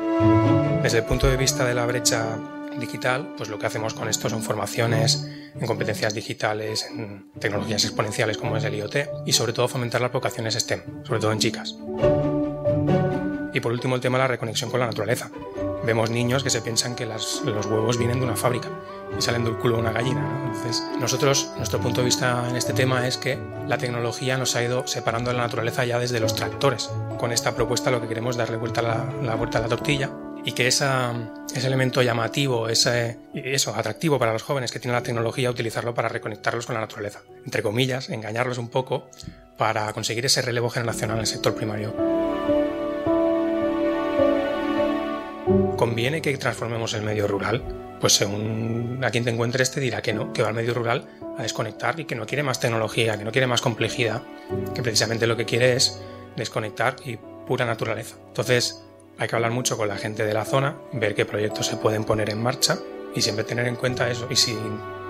Desde el punto de vista de la brecha digital, pues lo que hacemos con esto son formaciones en competencias digitales, en tecnologías exponenciales como es el IoT y sobre todo fomentar las vocaciones STEM, sobre todo en chicas. Y por último el tema de la reconexión con la naturaleza. Vemos niños que se piensan que los huevos vienen de una fábrica y salen del culo de una gallina. Entonces, nosotros, nuestro punto de vista en este tema es que la tecnología nos ha ido separando de la naturaleza ya desde los tractores. Con esta propuesta lo que queremos es darle vuelta la, la vuelta a la tortilla y que esa, ese elemento llamativo, ese, eso, atractivo para los jóvenes que tiene la tecnología, utilizarlo para reconectarlos con la naturaleza. Entre comillas, engañarlos un poco para conseguir ese relevo generacional en el sector primario. ¿Conviene que transformemos el medio rural? Pues según a quien te encuentres te dirá que no, que va al medio rural a desconectar y que no quiere más tecnología, que no quiere más complejidad, que precisamente lo que quiere es desconectar y pura naturaleza. Entonces hay que hablar mucho con la gente de la zona, ver qué proyectos se pueden poner en marcha y siempre tener en cuenta eso. Y si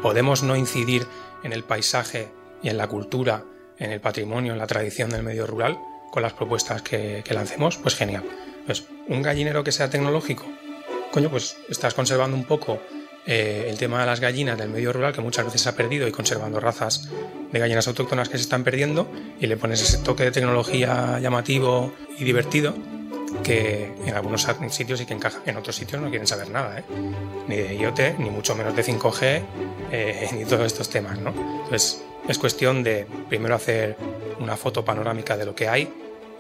podemos no incidir en el paisaje y en la cultura, en el patrimonio, en la tradición del medio rural, con las propuestas que, que lancemos, pues genial. Pues un gallinero que sea tecnológico, coño, pues estás conservando un poco eh, el tema de las gallinas del medio rural que muchas veces se ha perdido y conservando razas de gallinas autóctonas que se están perdiendo y le pones ese toque de tecnología llamativo y divertido que en algunos sitios sí que encaja, en otros sitios no quieren saber nada, ¿eh? ni de IoT, ni mucho menos de 5G, eh, ni todos estos temas. ¿no? Entonces, es cuestión de primero hacer una foto panorámica de lo que hay,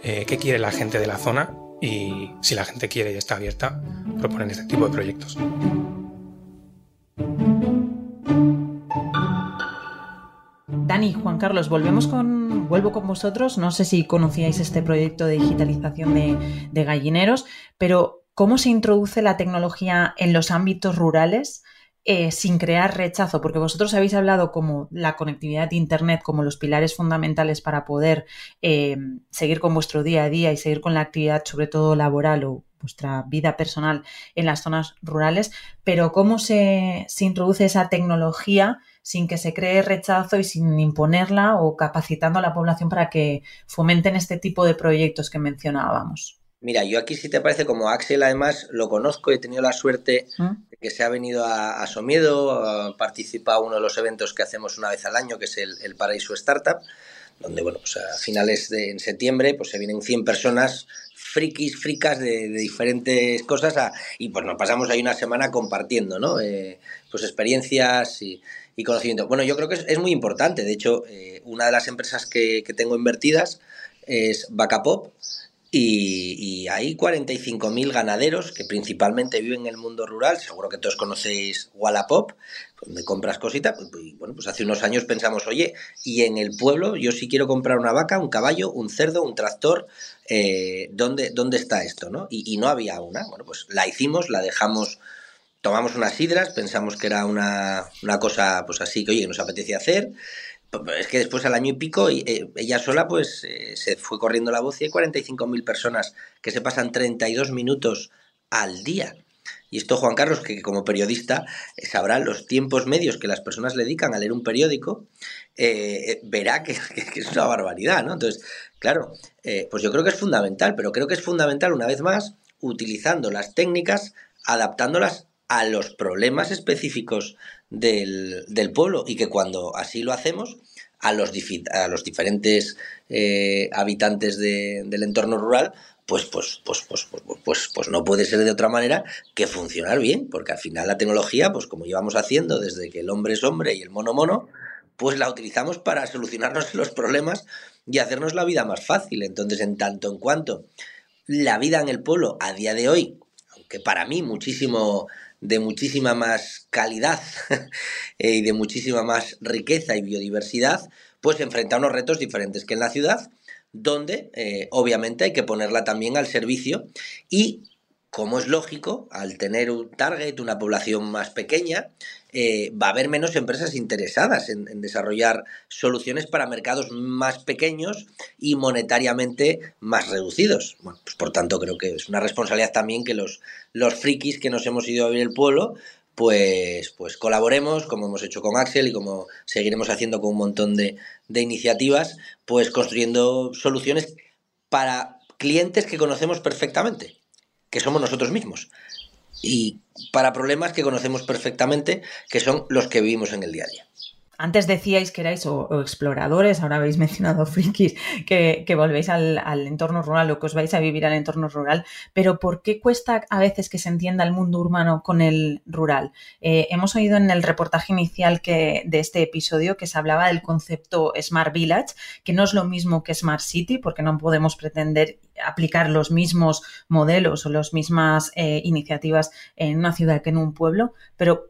eh, qué quiere la gente de la zona y si la gente quiere y está abierta, proponen este tipo de proyectos. Dani, Juan Carlos, volvemos con, vuelvo con vosotros. No sé si conocíais este proyecto de digitalización de, gallineros, pero ¿cómo se introduce la tecnología en los ámbitos rurales? Eh, sin crear rechazo, porque vosotros habéis hablado como la conectividad de Internet como los pilares fundamentales para poder eh, seguir con vuestro día a día y seguir con la actividad, sobre todo laboral o vuestra vida personal en las zonas rurales, pero cómo se, se introduce esa tecnología sin que se cree rechazo y sin imponerla o capacitando a la población para que fomenten este tipo de proyectos que mencionábamos. Mira, yo aquí si te parece, como Axel además lo conozco, he tenido la suerte ¿Mm? Que se ha venido a, Somiedo, participa uno de los eventos que hacemos una vez al año, que es el, Paraíso Startup, donde, bueno, pues a finales de en septiembre pues se vienen 100 personas frikis, fricas de, diferentes cosas y pues nos pasamos ahí una semana compartiendo, ¿no? Eh, pues experiencias y, y conocimiento. Bueno, yo creo que es, muy importante. De hecho, eh, una de las empresas que, tengo invertidas es Bacapop y, y hay 45.000 ganaderos que principalmente viven en el mundo rural. Seguro que todos conocéis Wallapop, donde compras cositas. Y bueno, pues hace unos años pensamos, oye, y en el pueblo yo sí quiero comprar una vaca, un caballo, un cerdo, un tractor. Eh, ¿dónde, ¿Dónde está esto? ¿no? Y, no había una. Bueno, pues la hicimos, la dejamos tomamos unas sidras, pensamos que era una, cosa pues así que oye, nos apetecía hacer. Es que después al año y pico eh, ella sola pues eh, se fue corriendo la voz y hay 45.000 personas que se pasan 32 minutos al día. Y esto Juan Carlos, que como periodista eh, sabrá los tiempos medios que las personas le dedican a leer un periódico, verá que, que, es una barbaridad, ¿no? Entonces, claro, pues yo creo que es fundamental, pero creo que es fundamental una vez más utilizando las técnicas, adaptándolas a los problemas específicos del, pueblo y que cuando así lo hacemos, a los, a los diferentes eh, habitantes del entorno rural, pues, pues, pues, pues, pues, pues, no puede ser de otra manera que funcionar bien, porque al final la tecnología, pues como llevamos haciendo desde que el hombre es hombre y el mono mono, pues la utilizamos para solucionarnos los problemas y hacernos la vida más fácil. Entonces, en tanto en cuanto la vida en el pueblo a día de hoy, aunque para mí muchísimo de muchísima más calidad eh, y de muchísima más riqueza y biodiversidad, pues enfrenta unos retos diferentes que en la ciudad, donde eh, obviamente hay que ponerla también al servicio. Y como es lógico, al tener un target, una población más pequeña, eh, va a haber menos empresas interesadas en, desarrollar soluciones para mercados más pequeños y monetariamente más reducidos. Bueno, pues por tanto creo que es una responsabilidad también que los, frikis que nos hemos ido a vivir el pueblo, pues, pues colaboremos, como hemos hecho con Axel y como seguiremos haciendo con un montón de, de iniciativas, pues construyendo soluciones para clientes que conocemos perfectamente que somos nosotros mismos. Y para problemas que conocemos perfectamente, que son los que vivimos en el día a día. Antes decíais que erais exploradores, ahora habéis mencionado frikis, que, volvéis al, entorno rural o que os vais a vivir al entorno rural, pero ¿por qué cuesta a veces que se entienda el mundo urbano con el rural? Eh, hemos oído en el reportaje inicial de este episodio que se hablaba del concepto Smart Village, que no es lo mismo que Smart City, porque no podemos pretender aplicar los mismos modelos o las mismas eh, iniciativas en una ciudad que en un pueblo, pero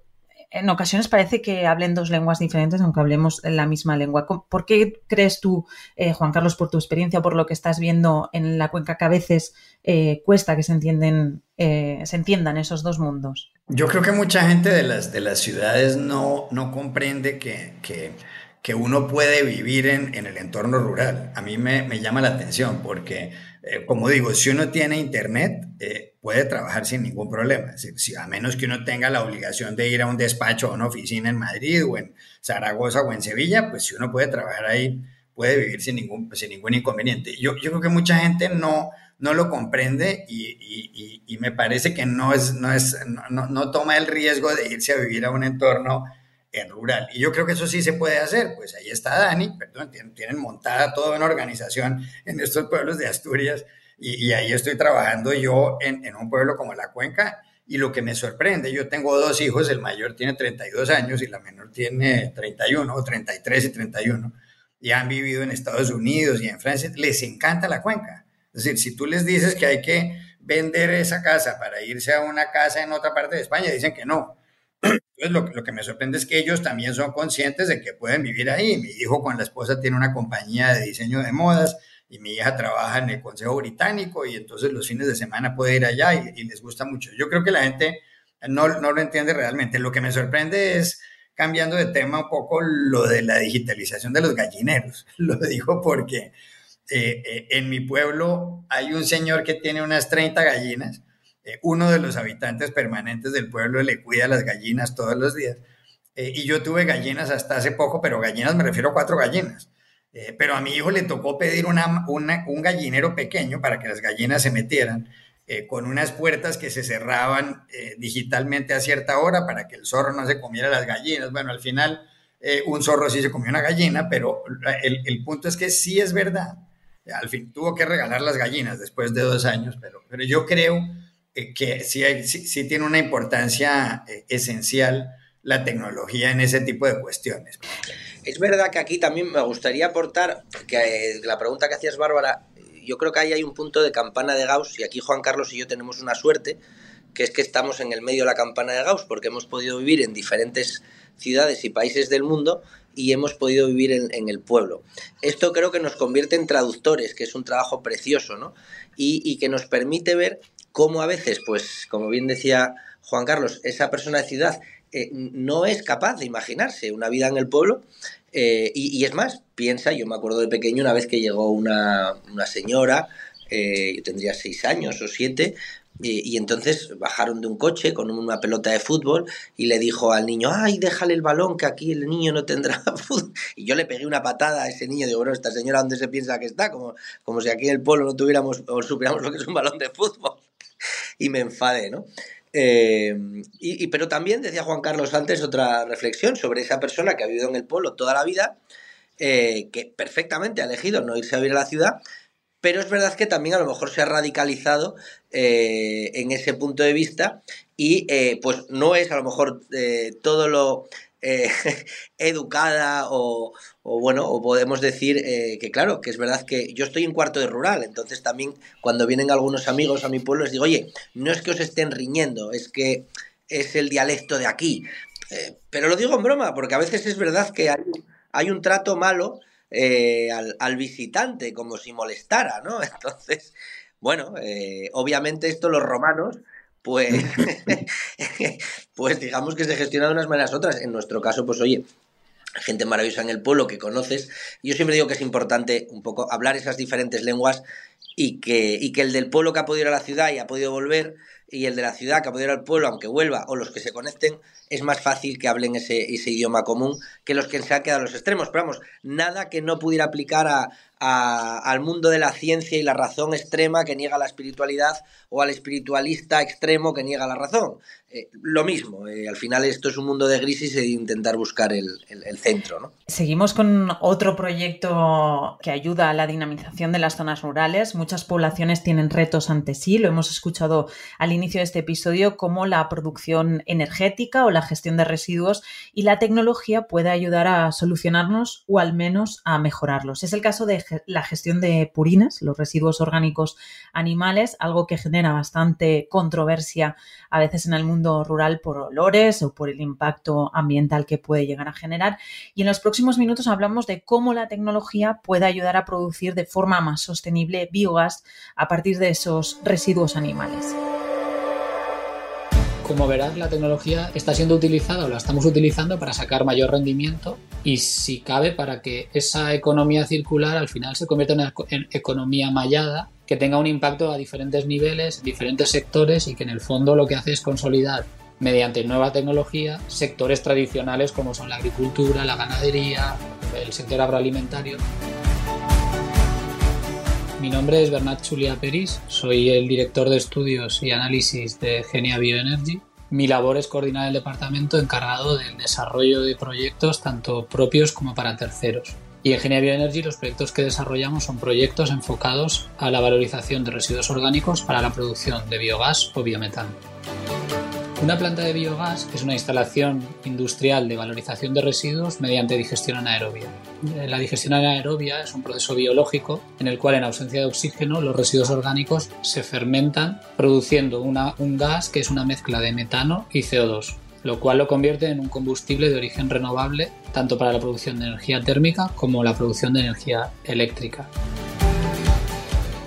en ocasiones parece que hablen dos lenguas diferentes, aunque hablemos la misma lengua. ¿Por qué crees tú, eh, Juan Carlos, por tu experiencia, por lo que estás viendo en la cuenca, que a veces eh, cuesta que se, entienden, eh, se entiendan esos dos mundos? Yo creo que mucha gente de las, de las ciudades no, no comprende que, que, que uno puede vivir en, en, el entorno rural. A mí me, me llama la atención porque, como digo, si uno tiene internet, puede trabajar sin ningún problema. si, a menos que uno tenga la obligación de ir a un despacho o una oficina en Madrid o en Zaragoza o en Sevilla, pues si uno puede trabajar ahí, puede vivir sin ningún, sin ningún inconveniente. Yo, yo creo que mucha gente no, no lo comprende y, y, y, me parece que no, es, no, es, no, no, toma el riesgo de irse a vivir a un entorno en rural. Y yo creo que eso sí se puede hacer. Pues ahí está Dani, perdón, tienen, tienen montada toda una organización en estos pueblos de Asturias Y, ahí estoy trabajando yo en, en, un pueblo como La Cuenca. Y lo que me sorprende, yo tengo dos hijos, el mayor tiene 32 años y la menor tiene 31, 33 y 31. Y han vivido en Estados Unidos y en Francia. Les encanta La Cuenca. Es decir, si tú les dices que hay que vender esa casa para irse a una casa en otra parte de España, dicen que no. Entonces, lo, que me sorprende es que ellos también son conscientes de que pueden vivir ahí. Mi hijo con la esposa tiene una compañía de diseño de modas y mi hija trabaja en el Consejo Británico y entonces los fines de semana puede ir allá y, les gusta mucho. Yo creo que la gente no, no, lo entiende realmente. Lo que me sorprende es, cambiando de tema un poco, lo de la digitalización de los gallineros. Lo digo porque eh, eh, en mi pueblo hay un señor que tiene unas 30 gallinas. Eh, uno de los habitantes permanentes del pueblo le cuida las gallinas todos los días. y yo tuve gallinas hasta hace poco, pero gallinas me refiero a cuatro gallinas. Eh, pero a mi hijo le tocó pedir una, un gallinero pequeño para que las gallinas se metieran, eh, con unas puertas que se cerraban eh, digitalmente a cierta hora para que el zorro no se comiera las gallinas. Bueno, al final un zorro sí se comió una gallina, pero el, el, punto es que sí es verdad. Al fin tuvo que regalar las gallinas después de dos años, pero, pero yo creo que sí, sí, sí tiene una importancia esencial la tecnología en ese tipo de cuestiones. Es verdad que aquí también me gustaría aportar que eh, la pregunta que hacías, Bárbara, yo creo que ahí hay un punto de campana de Gauss y aquí Juan Carlos y yo tenemos una suerte, que es que estamos en el medio de la campana de Gauss porque hemos podido vivir en diferentes ciudades y países del mundo y hemos podido vivir en, el pueblo. Esto creo que nos convierte en traductores, que es un trabajo precioso, ¿no? Y, que nos permite ver cómo a veces, pues, como bien decía Juan Carlos, esa persona de ciudad eh, no es capaz de imaginarse una vida en el pueblo. Eh, y, es más, piensa, yo me acuerdo de pequeño una vez que llegó una, señora, eh, yo tendría seis años o siete, y, entonces bajaron de un coche con una pelota de fútbol y le dijo al niño, ay, déjale el balón, que aquí el niño no tendrá fútbol. Y yo le pegué una patada a ese niño, digo, bueno, esta señora, ¿dónde se piensa que está? Como, como si aquí en el pueblo no tuviéramos o supiéramos lo que es un balón de fútbol. Y me enfadé, ¿no? Eh, y, pero también decía Juan Carlos antes otra reflexión sobre esa persona que ha vivido en el pueblo toda la vida, eh, que perfectamente ha elegido no irse a vivir a la ciudad, pero es verdad que también a lo mejor se ha radicalizado eh, en ese punto de vista y pues no es a lo mejor todo lo eh, educada o, bueno, o podemos decir eh, que claro, que es verdad que yo estoy en cuarto de rural, entonces también cuando vienen algunos amigos a mi pueblo les digo, oye, no es que os estén riñendo, es que es el dialecto de aquí. Eh, pero lo digo en broma, porque a veces es verdad que hay, un trato malo al, al, visitante, como si molestara, ¿no? Entonces, bueno, obviamente esto los romanos pues, pues digamos que se gestiona de unas maneras otras. En nuestro caso, pues oye, gente maravillosa en el pueblo que conoces. Yo siempre digo que es importante un poco hablar esas diferentes lenguas y que, y que el del pueblo que ha podido ir a la ciudad y ha podido volver, y el de la ciudad que ha podido ir al pueblo, aunque vuelva, o los que se conecten, es más fácil que hablen ese, ese idioma común que los que se han quedado a los extremos. Pero vamos, nada que no pudiera aplicar a, al mundo de la ciencia y la razón extrema que niega la espiritualidad o al espiritualista extremo que niega la razón. Eh, lo mismo, eh, al final esto es un mundo de grises e intentar buscar el, centro. ¿no? Seguimos con otro proyecto que ayuda a la dinamización de las zonas rurales. Muchas poblaciones tienen retos ante sí, lo hemos escuchado al inicio de este episodio, como la producción energética o la gestión de residuos y la tecnología puede ayudar a solucionarnos o al menos a mejorarlos. Es el caso de la gestión de purines, los residuos orgánicos animales, algo que genera bastante controversia a veces en el mundo rural por olores o por el impacto ambiental que puede llegar a generar. Y en los próximos minutos hablamos de cómo la tecnología puede ayudar a producir de forma más sostenible biogás a partir de esos residuos animales como verás, la tecnología está siendo utilizada o la estamos utilizando para sacar mayor rendimiento y, si cabe, para que esa economía circular al final se convierta en, economía mallada que tenga un impacto a diferentes niveles, diferentes sectores y que en el fondo lo que hace es consolidar mediante nueva tecnología sectores tradicionales como son la agricultura, la ganadería, el sector agroalimentario. Mi nombre es Bernat Chulia Peris, soy el director de estudios y análisis de Genia Bioenergy. Mi labor es coordinar el departamento encargado del desarrollo de proyectos tanto propios como para terceros. Y en Genia Bioenergy los proyectos que desarrollamos son proyectos enfocados a la valorización de residuos orgánicos para la producción de biogás o biometano. Una planta de biogás es una instalación industrial de valorización de residuos mediante digestión anaerobia. La digestión anaerobia es un proceso biológico en el cual en ausencia de oxígeno los residuos orgánicos se fermentan produciendo un gas que es una mezcla de metano y CO2, lo cual lo convierte en un combustible de origen renovable tanto para la producción de energía térmica como la producción de energía eléctrica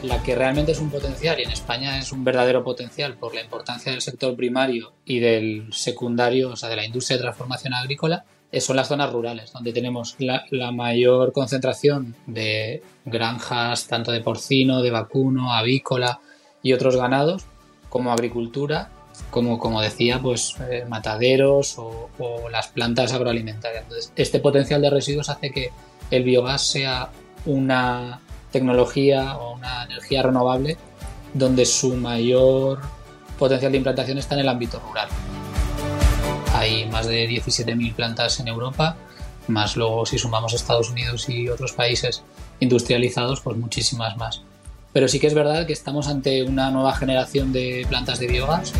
la que realmente es un potencial y en España es un verdadero potencial por la importancia del sector primario y del secundario, o sea, de la industria de transformación agrícola, son las zonas rurales, donde tenemos la, mayor concentración de granjas, tanto de porcino, de vacuno, avícola y otros ganados, como agricultura, como, como decía, pues eh, mataderos o, o las plantas agroalimentarias. Entonces, este potencial de residuos hace que el biogás sea una tecnología o una energía renovable donde su mayor potencial de implantación está en el ámbito rural. Hay más de 17.000 plantas en Europa, más luego si sumamos Estados Unidos y otros países industrializados, pues muchísimas más. Pero sí que es verdad que estamos ante una nueva generación de plantas de biogás.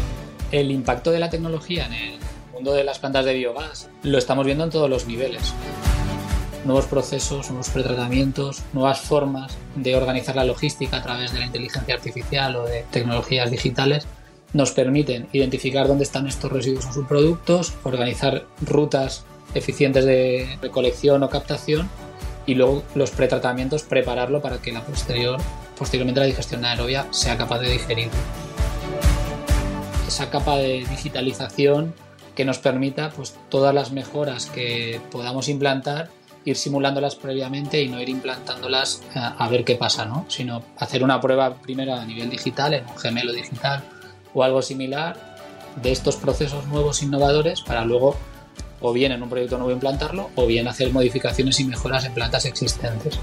El impacto de la tecnología en el mundo de las plantas de biogás lo estamos viendo en todos los niveles nuevos procesos, nuevos pretratamientos, nuevas formas de organizar la logística a través de la inteligencia artificial o de tecnologías digitales nos permiten identificar dónde están estos residuos en sus productos, organizar rutas eficientes de recolección o captación y luego los pretratamientos prepararlo para que la posterior, posteriormente la digestión aerobia sea capaz de digerir. Esa capa de digitalización que nos permita pues, todas las mejoras que podamos implantar ir simulándolas previamente y no ir implantándolas eh, a, ver qué pasa, ¿no? Sino hacer una prueba primero a nivel digital, en un gemelo digital o algo similar de estos procesos nuevos innovadores para luego o bien en un proyecto nuevo implantarlo o bien hacer modificaciones y mejoras en plantas existentes.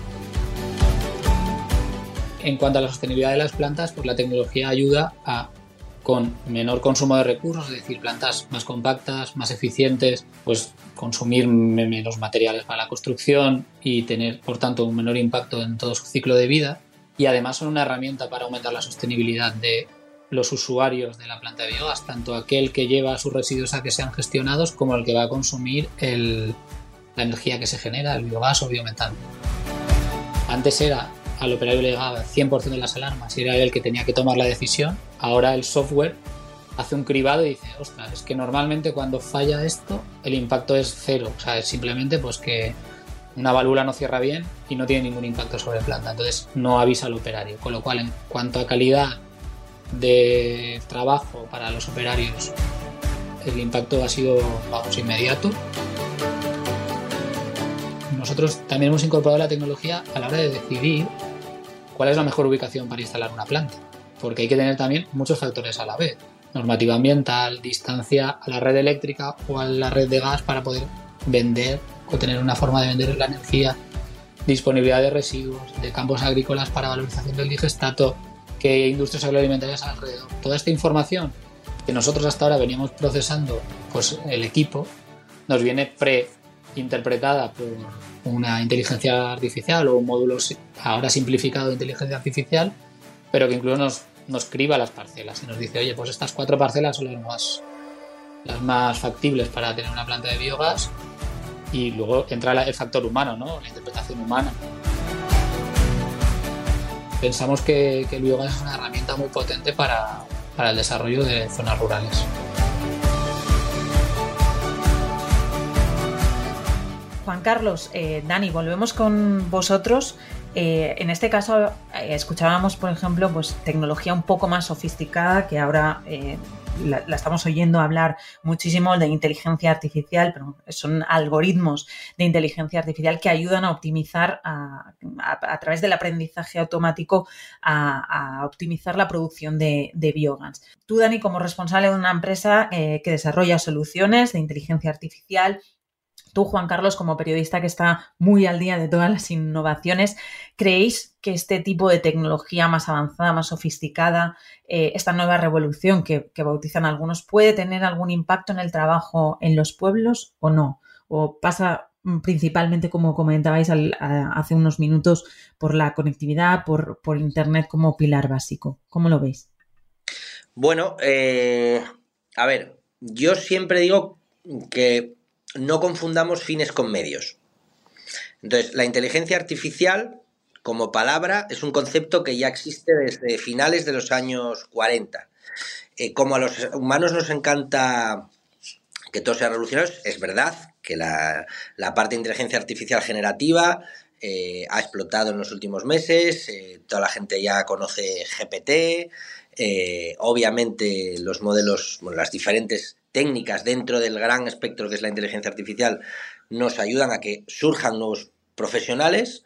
En cuanto a la sostenibilidad de las plantas, pues la tecnología ayuda a con menor consumo de recursos, es decir, plantas más compactas, más eficientes, pues consumir menos materiales para la construcción y tener, por tanto, un menor impacto en todo su ciclo de vida. Y además son una herramienta para aumentar la sostenibilidad de los usuarios de la planta de biogás, tanto aquel que lleva sus residuos a que sean gestionados como el que va a consumir la energía que se genera, el biogás o biometano. Antes era al operario le llegaba 100% de las alarmas y era él el que tenía que tomar la decisión, ahora el software hace un cribado y dice, ostras, es que normalmente cuando falla esto el impacto es cero, o sea, es simplemente pues que una válvula no cierra bien y no tiene ningún impacto sobre la planta, entonces no avisa al operario, con lo cual en cuanto a calidad de trabajo para los operarios, el impacto ha sido, vamos, inmediato. Nosotros también hemos incorporado la tecnología a la hora de decidir cuál es la mejor ubicación para instalar una planta, porque hay que tener también muchos factores a la vez. Normativa ambiental, distancia a la red eléctrica o a la red de gas para poder vender o tener una forma de vender la energía, disponibilidad de residuos, de campos agrícolas para valorización del digestato, que industrias agroalimentarias alrededor. Toda esta información que nosotros hasta ahora veníamos procesando, pues el equipo nos viene pre interpretada por una inteligencia artificial o un módulo ahora simplificado de inteligencia artificial, pero que incluso nos, nos criba las parcelas y nos dice, oye, pues estas cuatro parcelas son las más, las más factibles para tener una planta de biogás y luego entra el factor humano, ¿no? la interpretación humana. Pensamos que, que el biogás es una herramienta muy potente para, para el desarrollo de zonas rurales. Juan Carlos, eh, Dani, volvemos con vosotros. Eh, en este caso, eh, escuchábamos, por ejemplo, pues tecnología un poco más sofisticada que ahora la, estamos oyendo hablar muchísimo de inteligencia artificial, pero son algoritmos de inteligencia artificial que ayudan a optimizar a, través del aprendizaje automático a, optimizar la producción de, de, biogás. Tú, Dani, como responsable de una empresa que desarrolla soluciones de inteligencia artificial Tú, Juan Carlos, como periodista que está muy al día de todas las innovaciones, ¿creéis que este tipo de tecnología más avanzada, más sofisticada, eh, esta nueva revolución que, bautizan algunos, puede tener algún impacto en el trabajo en los pueblos o no? ¿O pasa mm, principalmente, como comentabais hace unos minutos, por la conectividad, por, por Internet como pilar básico. ¿Cómo lo veis? Bueno, eh, a ver, yo siempre digo que no confundamos fines con medios. Entonces, la inteligencia artificial como palabra es un concepto que ya existe desde finales de los años 40. Eh, como a los humanos nos encanta que todo sea revolucionario, es verdad que la, parte de inteligencia artificial generativa eh, ha explotado en los últimos meses, eh, toda la gente ya conoce GPT, obviamente los modelos, bueno, las diferentes técnicas dentro del gran espectro que es la inteligencia artificial nos ayudan a que surjan nuevos profesionales,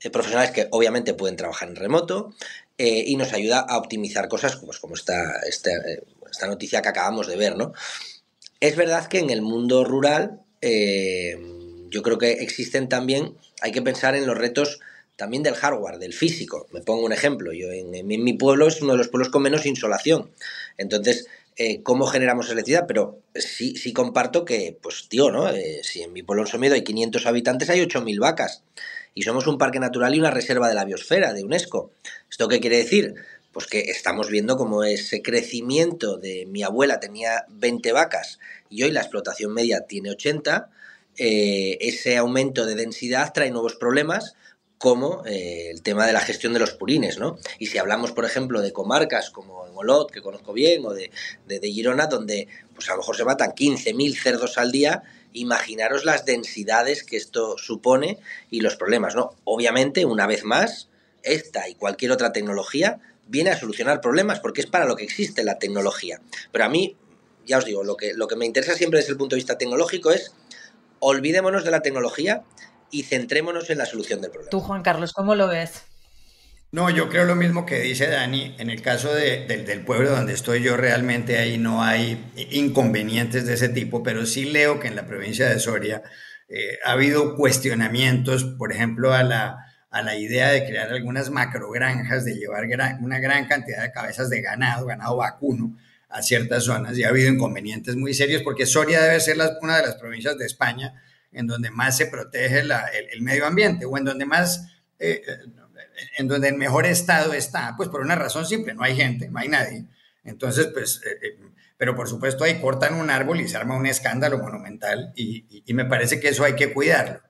eh, profesionales que obviamente pueden trabajar en remoto eh, y nos ayuda a optimizar cosas pues, como esta, esta, eh, esta, noticia que acabamos de ver. ¿no? Es verdad que en el mundo rural yo creo que existen también, hay que pensar en los retos también del hardware, del físico. Me pongo un ejemplo, yo en, en mi pueblo es uno de los pueblos con menos insolación. Entonces, eh, cómo generamos electricidad, pero sí, sí comparto que, pues tío, ¿no? Eh, si en mi pueblo Somiedo hay 500 habitantes, hay 8.000 vacas. Y somos un parque natural y una reserva de la biosfera, de UNESCO. ¿Esto qué quiere decir? Pues que estamos viendo cómo ese crecimiento de mi abuela tenía 20 vacas y hoy la explotación media tiene 80, eh, ese aumento de densidad trae nuevos problemas como eh, el tema de la gestión de los purines, ¿no? Y si hablamos, por ejemplo, de comarcas como en Olot, que conozco bien, o de, de, Girona, donde pues a lo mejor se matan 15.000 cerdos al día, imaginaros las densidades que esto supone y los problemas, ¿no? Obviamente, una vez más, esta y cualquier otra tecnología viene a solucionar problemas porque es para lo que existe la tecnología. Pero a mí, ya os digo, lo que, lo que me interesa siempre desde el punto de vista tecnológico es olvidémonos de la tecnología y centrémonos en la solución del problema. Tú, Juan Carlos, ¿cómo lo ves? No, yo creo lo mismo que dice Dani. En el caso del pueblo donde estoy yo, realmente ahí no hay inconvenientes de ese tipo, pero sí leo que en la provincia de Soria eh, ha habido cuestionamientos, por ejemplo, a la, a la idea de crear algunas macrogranjas, de llevar una gran cantidad de cabezas de ganado, ganado vacuno, a ciertas zonas. Y ha habido inconvenientes muy serios porque Soria debe ser una de las provincias de España en donde más se protege el, medio ambiente o en donde más, eh, en donde el mejor estado está, pues por una razón simple, no hay gente, no hay nadie. Entonces, pues, eh, eh, pero por supuesto ahí cortan un árbol y se arma un escándalo monumental y, me parece que eso hay que cuidarlo.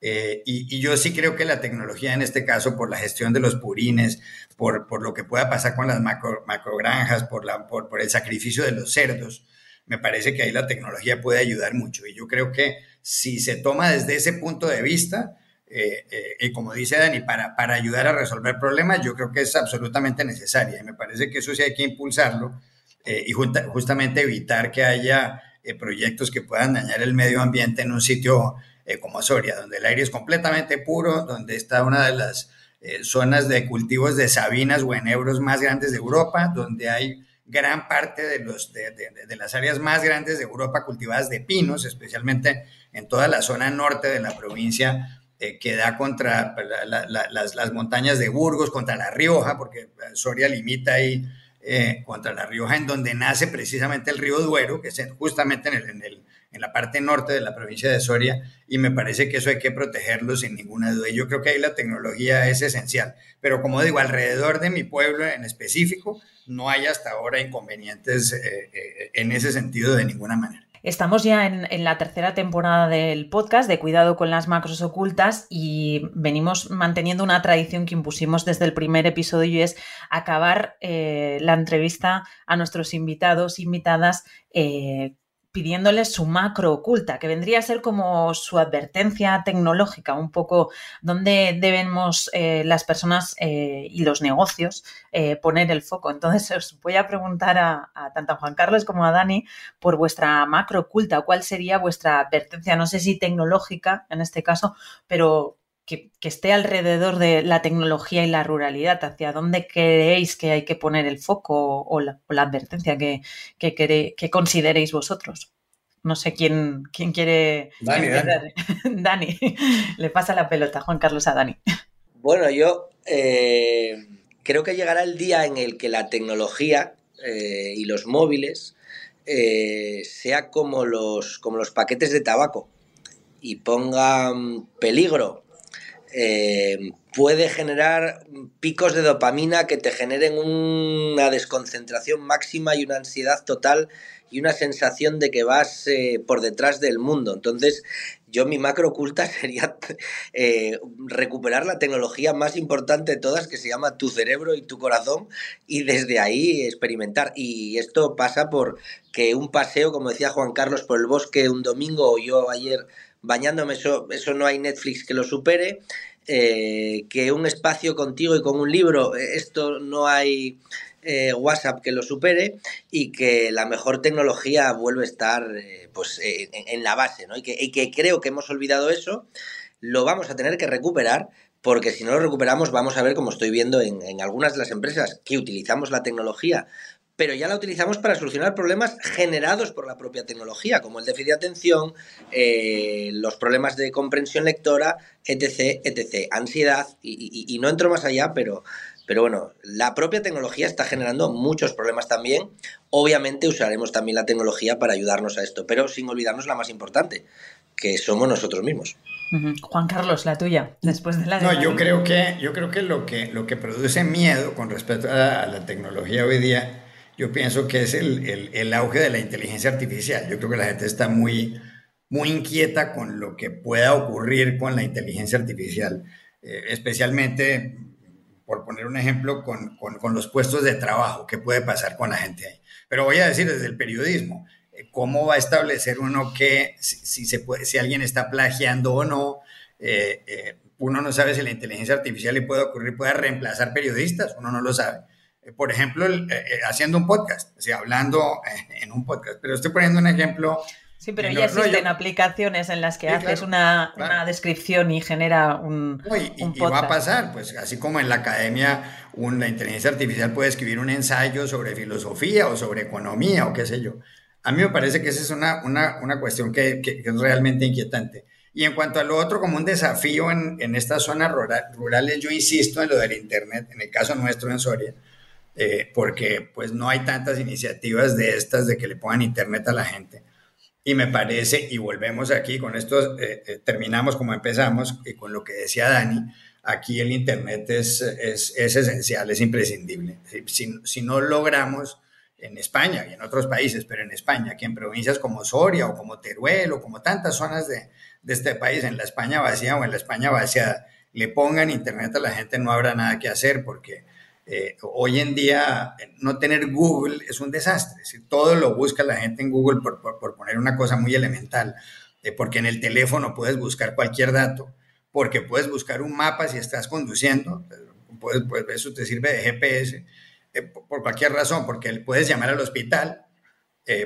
y, yo sí creo que la tecnología en este caso, por la gestión de los purines, por, por lo que pueda pasar con las macro, macrogranjas, por, la, por, por el sacrificio de los cerdos, me parece que ahí la tecnología puede ayudar mucho. Y yo creo que si se toma desde ese punto de vista, eh, eh, y como dice Dani, para, para ayudar a resolver problemas, yo creo que es absolutamente necesaria. Y me parece que eso sí hay que impulsarlo eh, y justamente evitar que haya proyectos que puedan dañar el medio ambiente en un sitio como Soria, donde el aire es completamente puro, donde está una de las zonas de cultivos de sabinas o enebros más grandes de Europa, donde hay gran parte de, los, de, de, las áreas más grandes de Europa cultivadas de pinos, especialmente en toda la zona norte de la provincia, eh, que da contra las, las, montañas de Burgos, contra La Rioja, porque Soria limita ahí eh, contra La Rioja, en donde nace precisamente el río Duero, que es justamente en, el, en, el, en, la parte norte de la provincia de Soria, y me parece que eso hay que protegerlo sin ninguna duda. Y yo creo que ahí la tecnología es esencial. Pero como digo, alrededor de mi pueblo en específico, no hay hasta ahora inconvenientes eh, en ese sentido de ninguna manera. Estamos ya en, la tercera temporada del podcast de Cuidado con las macros ocultas y venimos manteniendo una tradición que impusimos desde el primer episodio y es acabar eh, la entrevista a nuestros invitados, invitadas, eh, pidiéndoles su macro oculta, que vendría a ser como su advertencia tecnológica, un poco donde debemos eh, las personas eh, y los negocios eh, poner el foco. Entonces os voy a preguntar a, a, tanto a Juan Carlos como a Dani por vuestra macro oculta, cuál sería vuestra advertencia, no sé si tecnológica en este caso, pero que, esté alrededor de la tecnología y la ruralidad, hacia dónde creéis que hay que poner el foco o la, advertencia que, que, consideréis vosotros. No sé quién, quién quiere. Dani, Dani. le pasa la pelota, Juan Carlos, a Dani. Bueno, yo eh, creo que llegará el día en el que la tecnología eh, y los móviles eh, sea como los, como los paquetes de tabaco y ponga peligro, eh, puede generar picos de dopamina que te generen una desconcentración máxima y una ansiedad total y una sensación de que vas eh, por detrás del mundo. Entonces, yo mi macro oculta sería eh, recuperar la tecnología más importante de todas, que se llama tu cerebro y tu corazón, y desde ahí experimentar. Y esto pasa por que un paseo, como decía Juan Carlos, por el bosque un domingo o yo ayer bañándome, eso, eso no hay Netflix que lo supere. Eh, que un espacio contigo y con un libro, esto no hay eh, WhatsApp que lo supere y que la mejor tecnología vuelve a estar eh, pues en, la base, ¿no? Y que, creo que hemos olvidado eso, lo vamos a tener que recuperar porque si no lo recuperamos vamos a ver, como estoy viendo en, algunas de las empresas que utilizamos la tecnología pero ya la utilizamos para solucionar problemas generados por la propia tecnología, como el déficit de atención, eh, los problemas de comprensión lectora, etc., etc., ansiedad, y, no entro más allá, pero, pero bueno, la propia tecnología está generando muchos problemas también. Obviamente usaremos también la tecnología para ayudarnos a esto, pero sin olvidarnos la más importante, que somos nosotros mismos. Juan Carlos, la tuya, después de la... No, yo creo que, yo creo que, lo, que lo que produce miedo con respecto a la tecnología hoy día yo pienso que es el, auge de la inteligencia artificial. Yo creo que la gente está muy, muy inquieta con lo que pueda ocurrir con la inteligencia artificial, eh, especialmente, por poner un ejemplo, con, los puestos de trabajo, qué puede pasar con la gente ahí. Pero voy a decir desde el periodismo, eh, ¿cómo va a establecer uno que si, se puede, si alguien está plagiando o no? Eh, uno no sabe si la inteligencia artificial le puede ocurrir, puede reemplazar periodistas, uno no lo sabe. Eh, por ejemplo, eh, eh, haciendo un podcast, o sea, hablando en un podcast. Pero estoy poniendo un ejemplo. Sí, pero ya existen aplicaciones en las que haces una, descripción y genera un, y, va a pasar, pues así como en la academia una inteligencia artificial puede escribir un ensayo sobre filosofía o sobre economía o qué sé yo. A mí me parece que esa es una, una, cuestión que, es realmente inquietante. Y en cuanto a lo otro, como un desafío en, en estas zonas rurales, yo insisto en lo del Internet, en el caso nuestro en Soria, eh, porque pues no hay tantas iniciativas de estas de que le pongan internet a la gente. Y me parece, y volvemos aquí, con esto eh, eh, terminamos como empezamos, y con lo que decía Dani, aquí el internet es, es, es esencial, es imprescindible. Si, si, no logramos en España y en otros países, pero en España, que en provincias como Soria o como Teruel o como tantas zonas de, de este país, en la España vacía o en la España vaciada, le pongan internet a la gente, no habrá nada que hacer porque eh, hoy en día no tener Google es un desastre. Si todo lo busca la gente en Google por, poner una cosa muy elemental, eh, porque en el teléfono puedes buscar cualquier dato, porque puedes buscar un mapa si estás conduciendo, puedes, eso te sirve de GPS, eh, por cualquier razón, porque puedes llamar al hospital,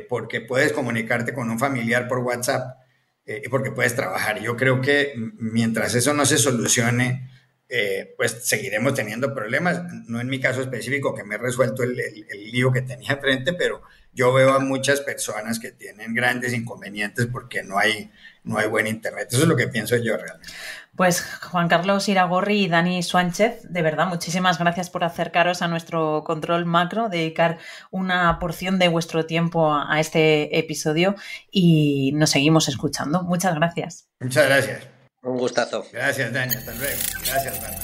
porque puedes comunicarte con un familiar por WhatsApp, y porque puedes trabajar. Yo creo que mientras eso no se solucione, eh, pues seguiremos teniendo problemas. No en mi caso específico, que me he resuelto el, lío que tenía frente, pero yo veo a muchas personas que tienen grandes inconvenientes porque no hay, no hay buen internet. Eso es lo que pienso yo realmente. Pues Juan Carlos Iragorri y Dani Suánchez, de verdad, muchísimas gracias por acercaros a nuestro control macro, dedicar una porción de vuestro tiempo a este episodio y nos seguimos escuchando. Muchas gracias. Muchas gracias. Un gustazo. Gracias, Dani. Hasta luego. Gracias, Dani.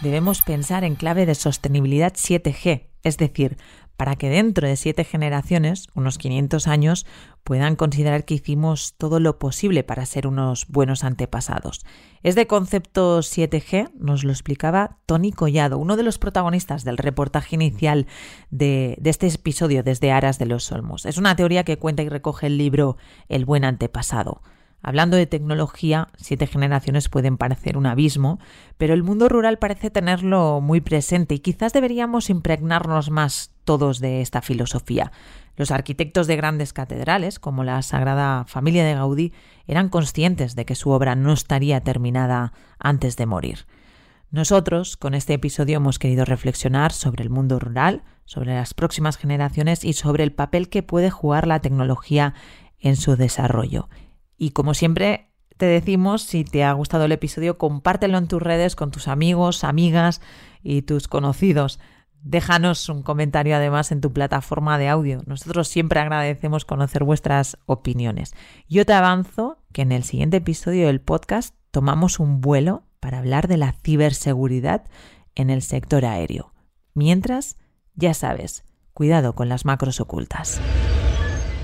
Debemos pensar en clave de sostenibilidad 7G, es decir, para que dentro de siete generaciones, unos 500 años, puedan considerar que hicimos todo lo posible para ser unos buenos antepasados. Es de concepto 7G, nos lo explicaba Tony Collado, uno de los protagonistas del reportaje inicial de, de este episodio desde Aras de los Olmos. Es una teoría que cuenta y recoge el libro El buen antepasado. Hablando de tecnología, siete generaciones pueden parecer un abismo, pero el mundo rural parece tenerlo muy presente y quizás deberíamos impregnarnos más todos de esta filosofía. Los arquitectos de grandes catedrales, como la Sagrada Familia de Gaudí, eran conscientes de que su obra no estaría terminada antes de morir. Nosotros, con este episodio, hemos querido reflexionar sobre el mundo rural, sobre las próximas generaciones y sobre el papel que puede jugar la tecnología en su desarrollo. Y como siempre te decimos, si te ha gustado el episodio, compártelo en tus redes con tus amigos, amigas y tus conocidos. Déjanos un comentario además en tu plataforma de audio. Nosotros siempre agradecemos conocer vuestras opiniones. Yo te avanzo que en el siguiente episodio del podcast tomamos un vuelo para hablar de la ciberseguridad en el sector aéreo. Mientras, ya sabes, cuidado con las macros ocultas.